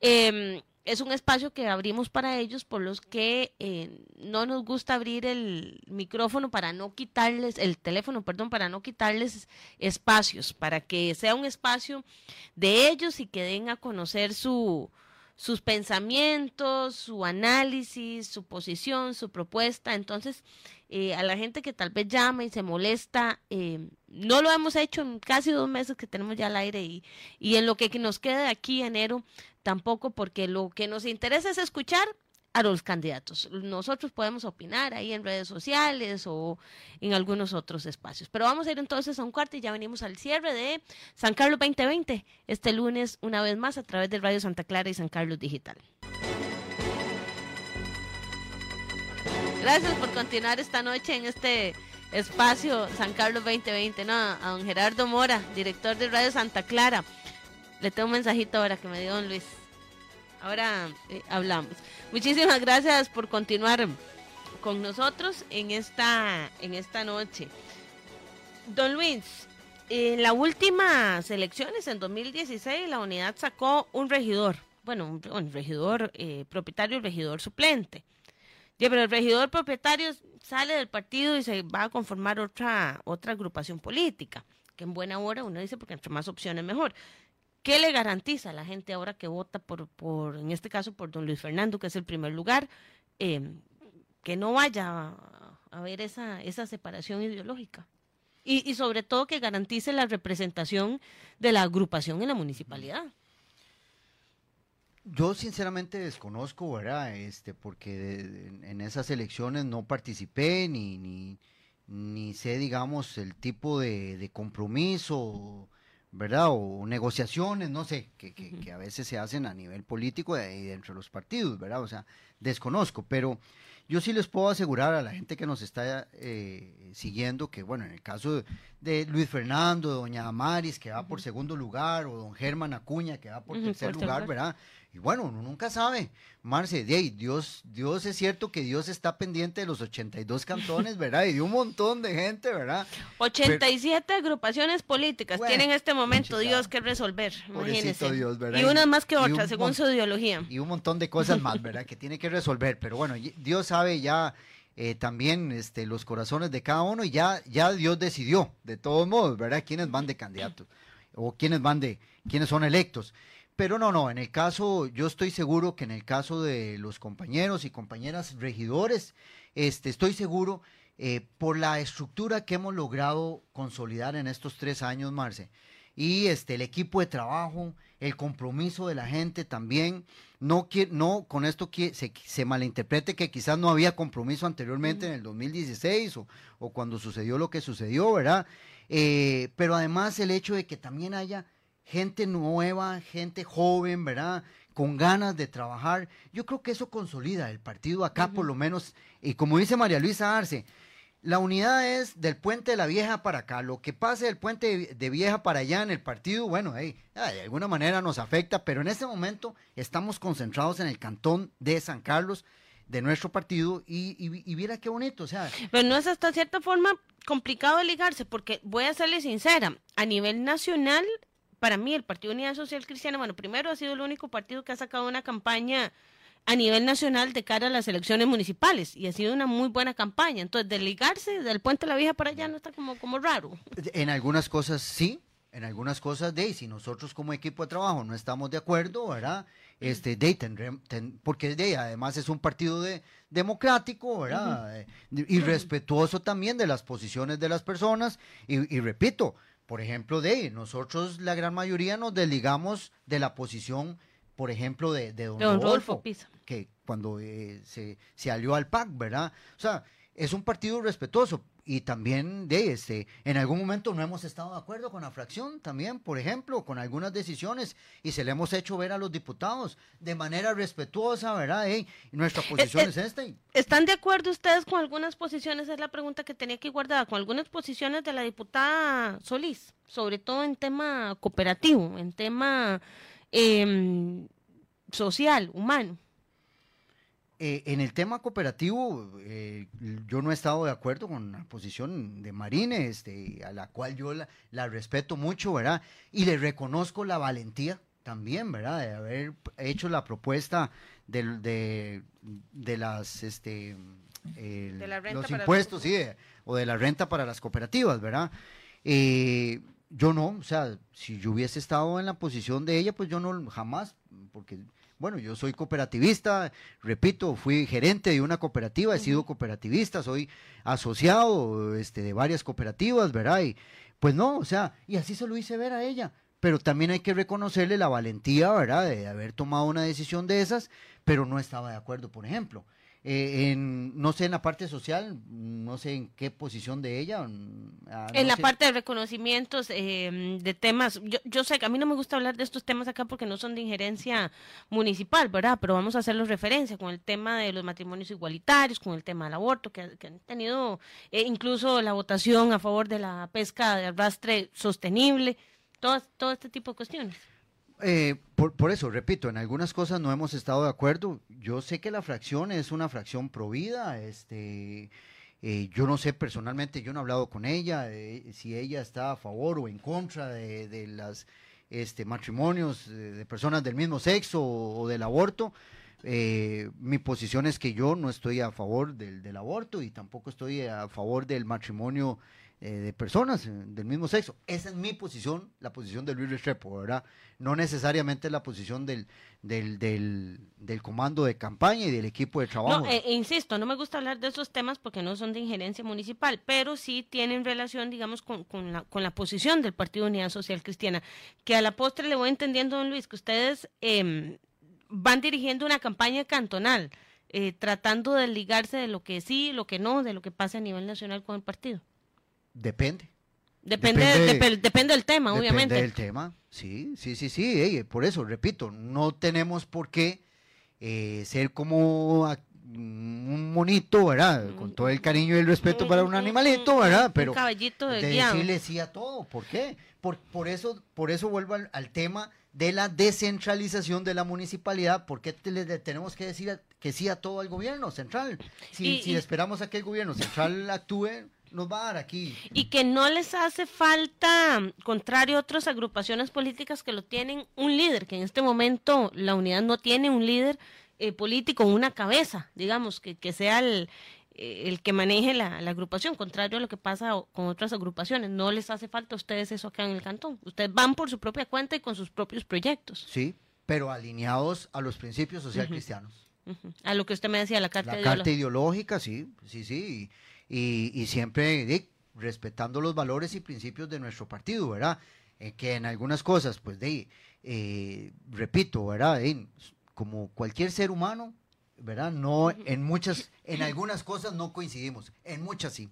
A: Eh, es un espacio que abrimos para ellos por los que eh, no nos gusta abrir el micrófono para no quitarles, el teléfono, perdón, para no quitarles espacios, para que sea un espacio de ellos y que den a conocer su, sus pensamientos, su análisis, su posición, su propuesta. Entonces, eh, a la gente que tal vez llama y se molesta, eh, no lo hemos hecho en casi dos meses que tenemos ya al aire y, y en lo que nos queda de aquí enero tampoco porque lo que nos interesa es escuchar a los candidatos. Nosotros podemos opinar ahí en redes sociales o en algunos otros espacios. Pero vamos a ir entonces a un cuarto y ya venimos al cierre de San Carlos 2020, este lunes una vez más a través de Radio Santa Clara y San Carlos Digital. Gracias por continuar esta noche en este espacio San Carlos 2020. No, a don Gerardo Mora, director de Radio Santa Clara. Le tengo un mensajito ahora que me dio don Luis. Ahora eh, hablamos. Muchísimas gracias por continuar con nosotros en esta, en esta noche. Don Luis, en las últimas elecciones, en 2016, la unidad sacó un regidor. Bueno, un, regidor eh, propietario y regidor suplente. Pero el regidor propietario sale del partido y se va a conformar otra, otra agrupación política, que en buena hora uno dice porque entre más opciones mejor. ¿Qué le garantiza a la gente ahora que vota por, por en este caso, por don Luis Fernando, que es el primer lugar, eh, que no vaya a, ver esa, esa separación ideológica? Y, y, sobre todo que garantice la representación de la agrupación en la municipalidad.
B: Yo sinceramente desconozco, ¿verdad? Este, porque en, esas elecciones no participé ni, ni, ni sé, digamos, el tipo de compromiso ¿verdad? O negociaciones, no sé, que, que, que, a veces se hacen a nivel político y entre los partidos, ¿verdad? O sea, desconozco, pero yo sí les puedo asegurar a la gente que nos está eh, siguiendo que, bueno, en el caso de, de, Luis Fernando, de doña Amaris, que va por segundo lugar, o don Germán Acuña, que va por tercer por lugar, ¿verdad? Y bueno, uno nunca sabe. Marce, de ahí, Dios, Dios es cierto que Dios está pendiente de los 82 cantones, ¿verdad? Y de un montón de gente, ¿verdad?
A: 87 Pero, agrupaciones políticas bueno, tienen en este momento chica, Dios que resolver, imagínense.
B: Dios, ¿verdad?
A: Y unas más que otras, según su ideología.
B: Y un montón de cosas más, ¿verdad? que tiene que resolver. Pero bueno, Dios sabe ya eh, también este, los corazones de cada uno y ya, ya Dios decidió, de todos modos, ¿verdad? Quiénes van de candidatos o quiénes van de, quiénes son electos. Pero no, no, en el caso, yo estoy seguro que en el caso de los compañeros y compañeras regidores, este, estoy seguro eh, por la estructura que hemos logrado consolidar en estos tres años, Marce, y este, el equipo de trabajo, el compromiso de la gente también, no, no con esto que se, se malinterprete que quizás no había compromiso anteriormente en el 2016 o, o, cuando sucedió lo que sucedió, ¿verdad? Eh, pero además el hecho de que también haya gente nueva, gente joven, ¿verdad? Con ganas de trabajar. Yo creo que eso consolida el partido acá, uh -huh. por lo menos. Y como dice María Luisa Arce, la unidad es del puente de la vieja para acá. Lo que pase del puente de vieja para allá en el partido, bueno, hey, de alguna manera nos afecta, pero en este momento estamos concentrados en el cantón de San Carlos de nuestro partido y, y, y viera qué bonito, o sea.
A: Pero no es hasta cierta forma complicado ligarse, porque voy a serle sincera, a nivel nacional para mí el Partido Unidad Social Cristiana, bueno, primero ha sido el único partido que ha sacado una campaña a nivel nacional de cara a las elecciones municipales y ha sido una muy buena campaña. Entonces, desligarse del puente de la vieja para allá no está como, como raro.
B: En algunas cosas sí, en algunas cosas de, si nosotros como equipo de trabajo no estamos de acuerdo, ¿verdad? Este, de, tendré, ten, porque de, además es un partido de, democrático, ¿verdad? Uh -huh. Y respetuoso también de las posiciones de las personas. Y, y repito, por ejemplo, de nosotros la gran mayoría nos desligamos de la posición, por ejemplo, de, de don,
A: don Rodolfo,
B: Rodolfo que cuando eh, se, se alió al PAC, ¿verdad? O sea, es un partido respetuoso y también de este, en algún momento no hemos estado de acuerdo con la fracción también, por ejemplo, con algunas decisiones y se le hemos hecho ver a los diputados de manera respetuosa, ¿verdad? y nuestra eh, posición es esta.
A: ¿Están de acuerdo ustedes con algunas posiciones? Es la pregunta que tenía que guardar, con algunas posiciones de la diputada Solís, sobre todo en tema cooperativo, en tema em, social, humano.
B: Eh, en el tema cooperativo, eh, yo no he estado de acuerdo con la posición de Marine, este, a la cual yo la, respeto mucho, ¿verdad? Y le reconozco la valentía también, ¿verdad? De haber hecho la propuesta de, de, las, este, los impuestos, sí, o de la renta para las cooperativas, ¿verdad? Eh, yo no, o sea, si yo hubiese estado en la posición de ella, pues yo no jamás, porque bueno, yo soy cooperativista, repito, fui gerente de una cooperativa, he sido cooperativista, soy asociado este, de varias cooperativas, ¿verdad? Y pues no, o sea, y así se lo hice ver a ella. Pero también hay que reconocerle la valentía, ¿verdad?, de haber tomado una decisión de esas, pero no estaba de acuerdo, por ejemplo. Eh, en, no sé, en la parte social, no sé en qué posición de ella.
A: Ah, en la parte de reconocimientos eh, de temas, yo, yo sé que a mí no me gusta hablar de estos temas acá porque no son de injerencia municipal, ¿verdad? Pero vamos a hacerlos referencia con el tema de los matrimonios igualitarios, con el tema del aborto, que, han tenido eh, incluso la votación a favor de la pesca de arrastre sostenible, todo, todo este tipo de cuestiones.
B: Eh, por, eso, repito, en algunas cosas no hemos estado de acuerdo. Yo sé que la fracción es una fracción provida, este, eh, yo no sé personalmente, yo no he hablado con ella, eh, si ella está a favor o en contra de, de las este, matrimonios de, personas del mismo sexo o, del aborto. mi posición es que yo no estoy a favor del aborto y tampoco estoy a favor del matrimonio eh, de personas eh, del mismo sexo. Esa es mi posición, la posición de Luis Restrepo, ¿verdad? No necesariamente la posición del, del, del, comando de campaña y del equipo de trabajo.
A: No, eh, insisto, no me gusta hablar de esos temas porque no son de injerencia municipal, pero sí tienen relación, digamos, con, con, la, con la posición del Partido Unidad Social Cristiana, que a la postre le voy entendiendo, don Luis, que ustedes em, van dirigiendo una campaña cantonal, tratando de ligarse de lo que sí, lo que no, de lo que pasa a nivel nacional con el partido.
B: Depende.
A: Depende, depende, del tema, obviamente.
B: Depende del tema, sí, sí, sí, sí. por eso, repito, no tenemos por qué eh, ser como un monito, ¿verdad? Con todo el cariño y el respeto para un animalito, ¿verdad? Pero un
A: caballito de,
B: decirle sí a todo. ¿Por qué? Por, por, eso, por eso vuelvo al, tema de la descentralización de la municipalidad. ¿Por qué le tenemos que decir que sí a todo el gobierno central? Si, si esperamos a que el gobierno central actúe, nos va a dar aquí.
A: Y que no les hace falta, contrario a otras agrupaciones políticas que lo tienen, un líder, que en este momento la unidad no tiene un líder eh, político, una cabeza, digamos, que, que sea el, eh, el que maneje la, la, agrupación, contrario a lo que pasa con otras agrupaciones. No les hace falta a ustedes eso acá en el cantón. Ustedes van por su propia cuenta y con sus propios proyectos.
B: Sí, pero alineados a los principios social cristianos.
A: A lo que usted me decía, la carta,
B: la carta ideológica, sí, sí, sí y, siempre respetando los valores y principios de nuestro partido, ¿verdad? Eh, que en algunas cosas, pues de, eh, repito, ¿verdad? como cualquier ser humano, ¿verdad? No, en muchas, en algunas cosas no coincidimos, en muchas sí.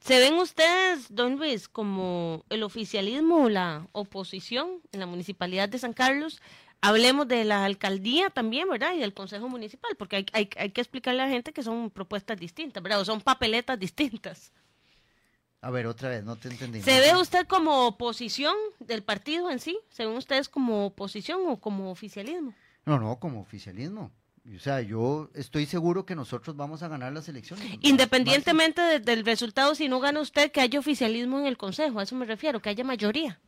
A: ¿Se ven ustedes, don Luis, como el oficialismo o la oposición en la municipalidad de San Carlos Hablemos de la alcaldía también, ¿verdad? Y del consejo municipal, porque hay, hay, hay que explicarle a la gente que son propuestas distintas, ¿verdad? O son papeletas distintas.
B: A ver, otra vez, no te entendí.
A: ¿Se ve usted como oposición del partido en sí? ¿Se ven ustedes como oposición o como oficialismo?
B: No, no, como oficialismo. O sea, yo estoy seguro que nosotros vamos a ganar las elecciones.
A: Independientemente del resultado, si no gana usted, que haya oficialismo en el Consejo, a eso me refiero, que haya mayoría.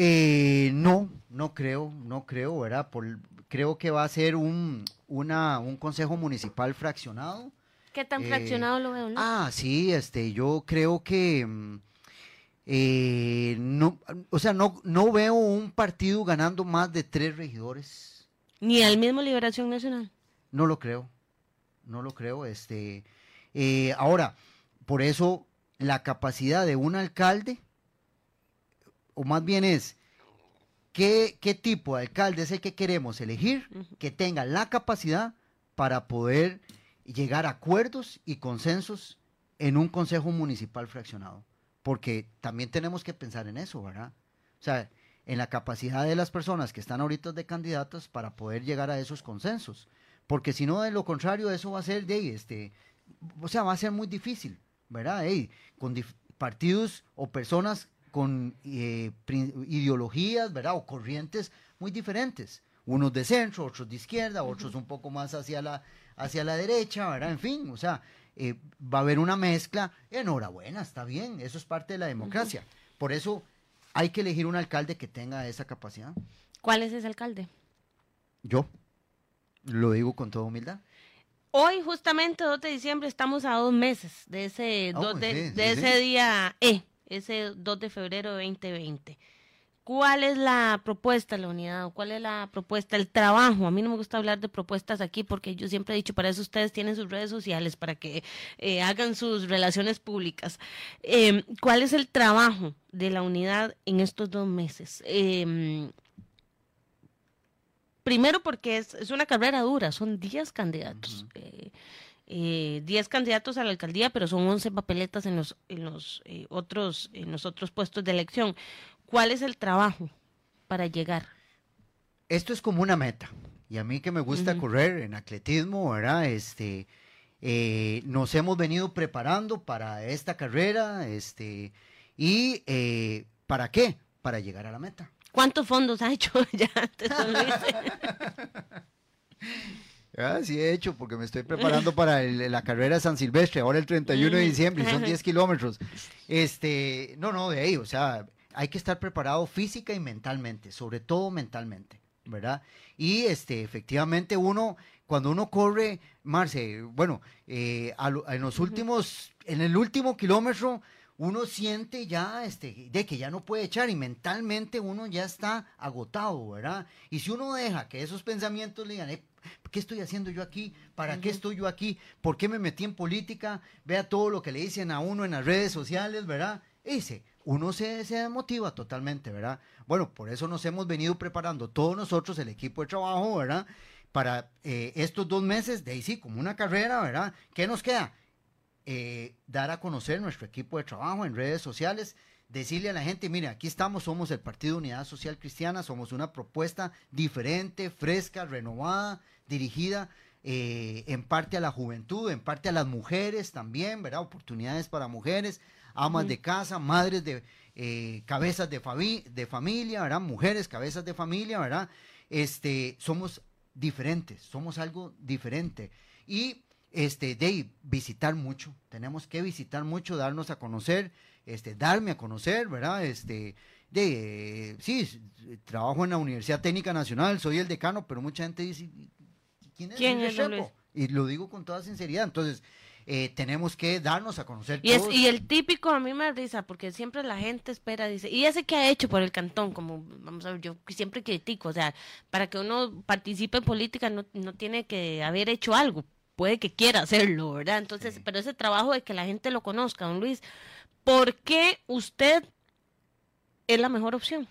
B: Eh, no, no creo, no creo, ¿verdad? Por, creo que va a ser un, una, un consejo municipal fraccionado.
A: ¿Qué tan fraccionado lo veo?
B: Ah, sí, este, yo creo que, mm, eh, no, o sea, no, no veo un partido ganando más de tres regidores.
A: ¿Ni al mismo Liberación Nacional?
B: No lo creo, no lo creo, este, eh, ahora, por eso la capacidad de un alcalde o más bien es, ¿qué, qué tipo de alcalde es el que queremos elegir que tenga la capacidad para poder llegar a acuerdos y consensos en un consejo municipal fraccionado, porque también tenemos que pensar en eso, ¿verdad? O sea, en la capacidad de las personas que están ahorita de candidatos para poder llegar a esos consensos, porque si no, de lo contrario, eso va a ser de este, o sea, va a ser muy difícil, ¿verdad? con partidos o personas con eh, ideologías, ¿verdad? O corrientes muy diferentes. Unos de centro, otros de izquierda, otros un poco más hacia la, hacia la derecha, ¿verdad? En fin, o sea, eh, va a haber una mezcla. Enhorabuena, está bien, eso es parte de la democracia. Por eso hay que elegir un alcalde que tenga esa capacidad.
A: ¿Cuál es ese alcalde?
B: Yo. Lo digo con toda humildad.
A: Hoy, justamente 2 de diciembre, estamos a dos meses de ese, ah, de, ese día E, ese 2 de febrero de 2020. ¿Cuál es la propuesta de la unidad? ¿Cuál es la propuesta? El trabajo. A mí no me gusta hablar de propuestas aquí porque yo siempre he dicho, para eso ustedes tienen sus redes sociales, para que eh, hagan sus relaciones públicas. Em, ¿Cuál es el trabajo de la unidad en estos dos meses? Eh, Primero porque es, es una carrera dura, son 10 candidatos. 10 eh, eh, candidatos a la alcaldía, pero son 11 papeletas en los, en los, eh, otros, en los otros puestos de elección. ¿Cuál es el trabajo para llegar?
B: Esto es como una meta. Y a mí que me gusta correr en atletismo, ¿verdad? Este, nos hemos venido preparando para esta carrera, este, y ¿para qué? Para llegar a la meta.
A: ¿Cuántos fondos ha hecho ya antes,
B: Ah, sí he hecho, porque me estoy preparando para la carrera de San Silvestre, ahora el 31 de diciembre, y son 10 kilómetros. Este, no, no, de ahí, o sea, hay que estar preparado física y mentalmente, sobre todo mentalmente, ¿verdad? Y este, efectivamente uno, cuando uno corre, Marce, bueno, eh, en los últimos, en el último kilómetro, uno siente ya este, de que ya no puede echar y mentalmente uno ya está agotado, ¿verdad? Y si uno deja que esos pensamientos le digan, eh, ¿qué estoy haciendo yo aquí? ¿Para qué estoy yo aquí? ¿Por qué me metí en política? Vea todo lo que le dicen a uno en las redes sociales, ¿verdad? Dice, uno se, se desmotiva totalmente, ¿verdad? Bueno, por eso nos hemos venido preparando todos nosotros, el equipo de trabajo, ¿verdad? Para eh, estos dos meses, de ahí sí, como una carrera, ¿verdad? ¿Qué nos queda? Eh, dar a conocer nuestro equipo de trabajo en redes sociales, decirle a la gente, mire, aquí estamos, somos el Partido Unidad Social Cristiana, somos una propuesta diferente, fresca, renovada, dirigida eh, en parte a la juventud, en parte a las mujeres también, ¿verdad? Oportunidades para mujeres, amas de casa, madres de eh, cabezas de, de familia, ¿verdad? Mujeres, cabezas de familia, ¿verdad? Este, somos diferentes, somos algo diferente. Y este, de visitar mucho, tenemos que visitar mucho, darnos a conocer, este, darme a conocer, ¿verdad? Este, de, sí, trabajo en la Universidad Técnica Nacional, soy el decano, pero mucha gente dice, ¿quién es, Y lo digo con toda sinceridad, entonces, eh, tenemos que darnos a conocer.
A: Y, y el típico a mí me risa, porque siempre la gente espera, dice, ¿y ese que ha hecho por el cantón? Como, vamos a ver, yo siempre critico, o sea, para que uno participe en política no, no tiene que haber hecho algo, puede que quiera hacerlo, ¿verdad? Entonces, pero ese trabajo de que la gente lo conozca, don Luis, ¿por qué usted es la mejor opción?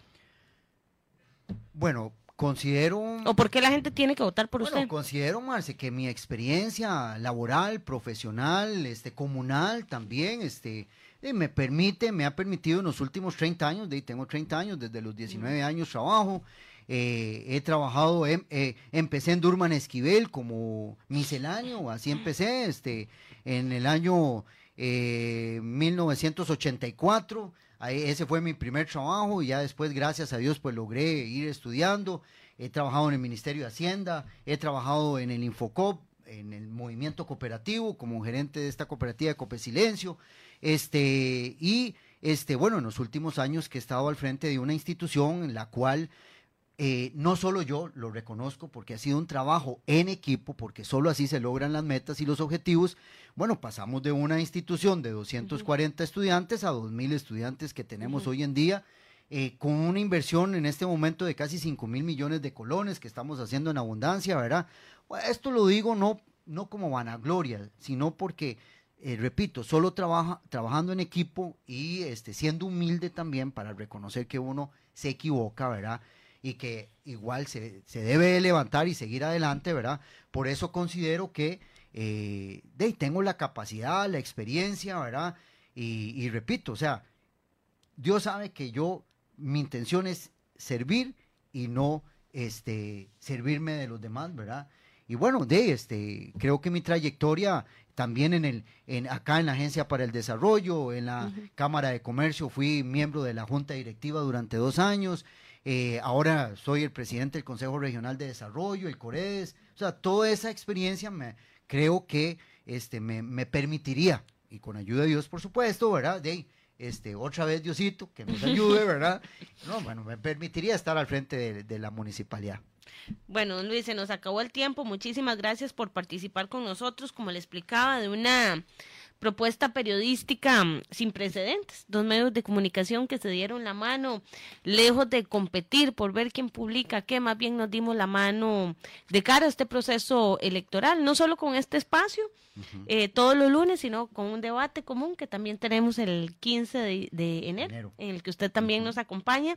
B: Bueno, considero...
A: ¿O por qué la gente tiene que votar por bueno, usted?
B: Considero, Marce, que mi experiencia laboral, profesional, este, comunal también, este, eh, me permite, me ha permitido en los últimos 30 años, de, tengo 30 años, desde los 19 años trabajo, eh, he trabajado, eh, empecé en Durman Esquivel como misceláneo, así empecé, este, en el año 1984, eh, ese fue mi primer trabajo y ya después, gracias a Dios, pues logré ir estudiando. He trabajado en el Ministerio de Hacienda, he trabajado en el Infocop, en el movimiento cooperativo, como gerente de esta cooperativa de Copesilencio, este, y este, bueno, en los últimos años que he estado al frente de una institución en la cual eh, no solo yo lo reconozco porque ha sido un trabajo en equipo, porque solo así se logran las metas y los objetivos. Bueno, pasamos de una institución de 240 estudiantes a 2.000 estudiantes que tenemos hoy en día, eh, con una inversión en este momento de casi 5 mil millones de colones que estamos haciendo en abundancia, ¿verdad? esto lo digo no, no como vanagloria, sino porque, eh, repito, solo trabaja, trabajando en equipo y este, siendo humilde también para reconocer que uno se equivoca, ¿verdad? Y que igual se, debe levantar y seguir adelante, ¿verdad? Por eso considero que eh, de, tengo la capacidad, la experiencia, ¿verdad? Y, repito, o sea, Dios sabe que yo, mi intención es servir y no este, servirme de los demás, ¿verdad? Y bueno, de este, creo que mi trayectoria también en el, en, acá en la Agencia para el Desarrollo, en la Cámara de Comercio, fui miembro de la Junta Directiva durante dos años. Eh, ahora soy el presidente del Consejo Regional de Desarrollo, el CORES. O sea, toda esa experiencia me, creo que este, me, permitiría, y con ayuda de Dios, por supuesto, ¿verdad? De este, otra vez Diosito, que nos ayude, ¿verdad? No, bueno, me permitiría estar al frente de, la municipalidad.
A: Bueno, Luis, se nos acabó el tiempo. Muchísimas gracias por participar con nosotros, como le explicaba, de una propuesta periodística mm, sin precedentes, dos medios de comunicación que se dieron la mano, lejos de competir por ver quién publica qué, más bien nos dimos la mano de cara a este proceso electoral, no solo con este espacio eh, todos los lunes, sino con un debate común que también tenemos el 15 de, enero, en el que usted también nos acompaña,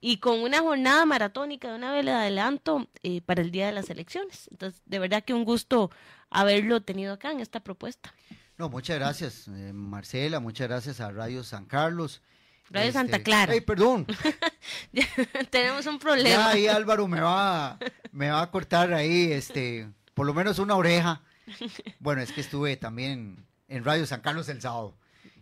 A: y con una jornada maratónica de una vez de adelanto eh, para el día de las elecciones. Entonces, de verdad que un gusto haberlo tenido acá en esta propuesta.
B: No, muchas gracias, eh, Marcela, muchas gracias a Radio San Carlos.
A: Radio Santa este, Clara.
B: Ay, perdón.
A: Tenemos un problema.
B: Ya ahí Álvaro me va, me va a cortar ahí, este, por lo menos una oreja. Bueno, es que estuve también en Radio San Carlos el sábado.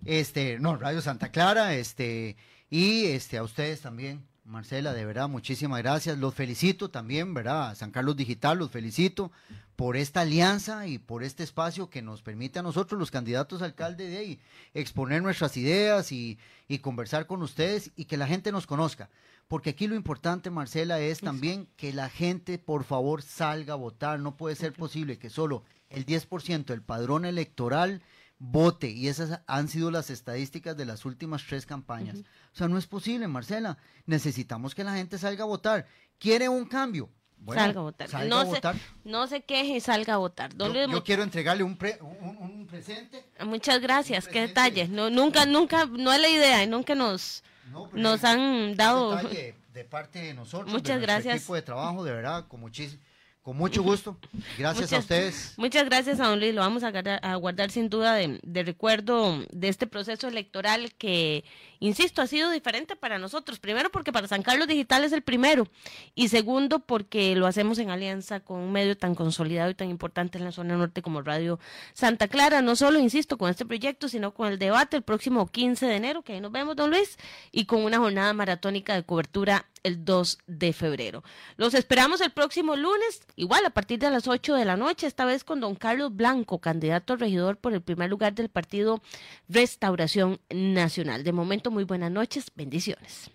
B: Este, no, Radio Santa Clara, este, y este, a ustedes también, Marcela, de verdad, muchísimas gracias. Los felicito también, ¿verdad? San Carlos Digital, los felicito por esta alianza y por este espacio que nos permite a nosotros, los candidatos a alcalde, de ahí, exponer nuestras ideas y, conversar con ustedes y que la gente nos conozca. Porque aquí lo importante, Marcela, es también que la gente, por favor, salga a votar. No puede ser posible que solo el 10% del padrón electoral vote. Y esas han sido las estadísticas de las últimas tres campañas. O sea, no es posible, Marcela. Necesitamos que la gente salga a votar. ¿Quiere un cambio?
A: salga a votar. no, se, no se queje salga a votar.
B: Yo, quiero entregarle un, un, presente.
A: Muchas gracias, qué detalle. No, nunca, nunca, no es la idea y nunca nos, nos han dado.
B: de parte de nosotros,
A: Muchas
B: de
A: gracias.
B: equipo de trabajo, de verdad, con muchísimo con mucho gusto. Gracias a ustedes.
A: Muchas gracias a don Luis. Lo vamos a guardar, sin duda de, de, recuerdo de este proceso electoral que, insisto, ha sido diferente para nosotros. Primero porque para San Carlos Digital es el primero. Y segundo porque lo hacemos en alianza con un medio tan consolidado y tan importante en la zona norte como Radio Santa Clara. No solo, insisto, con este proyecto, sino con el debate el próximo 15 de enero, que ahí nos vemos, don Luis, y con una jornada maratónica de cobertura el 2 de febrero. Los esperamos el próximo lunes, igual a partir de las 8 de la noche, esta vez con don Carlos Blanco, candidato a regidor por el primer lugar del partido Restauración Nacional. De momento, muy buenas noches, bendiciones.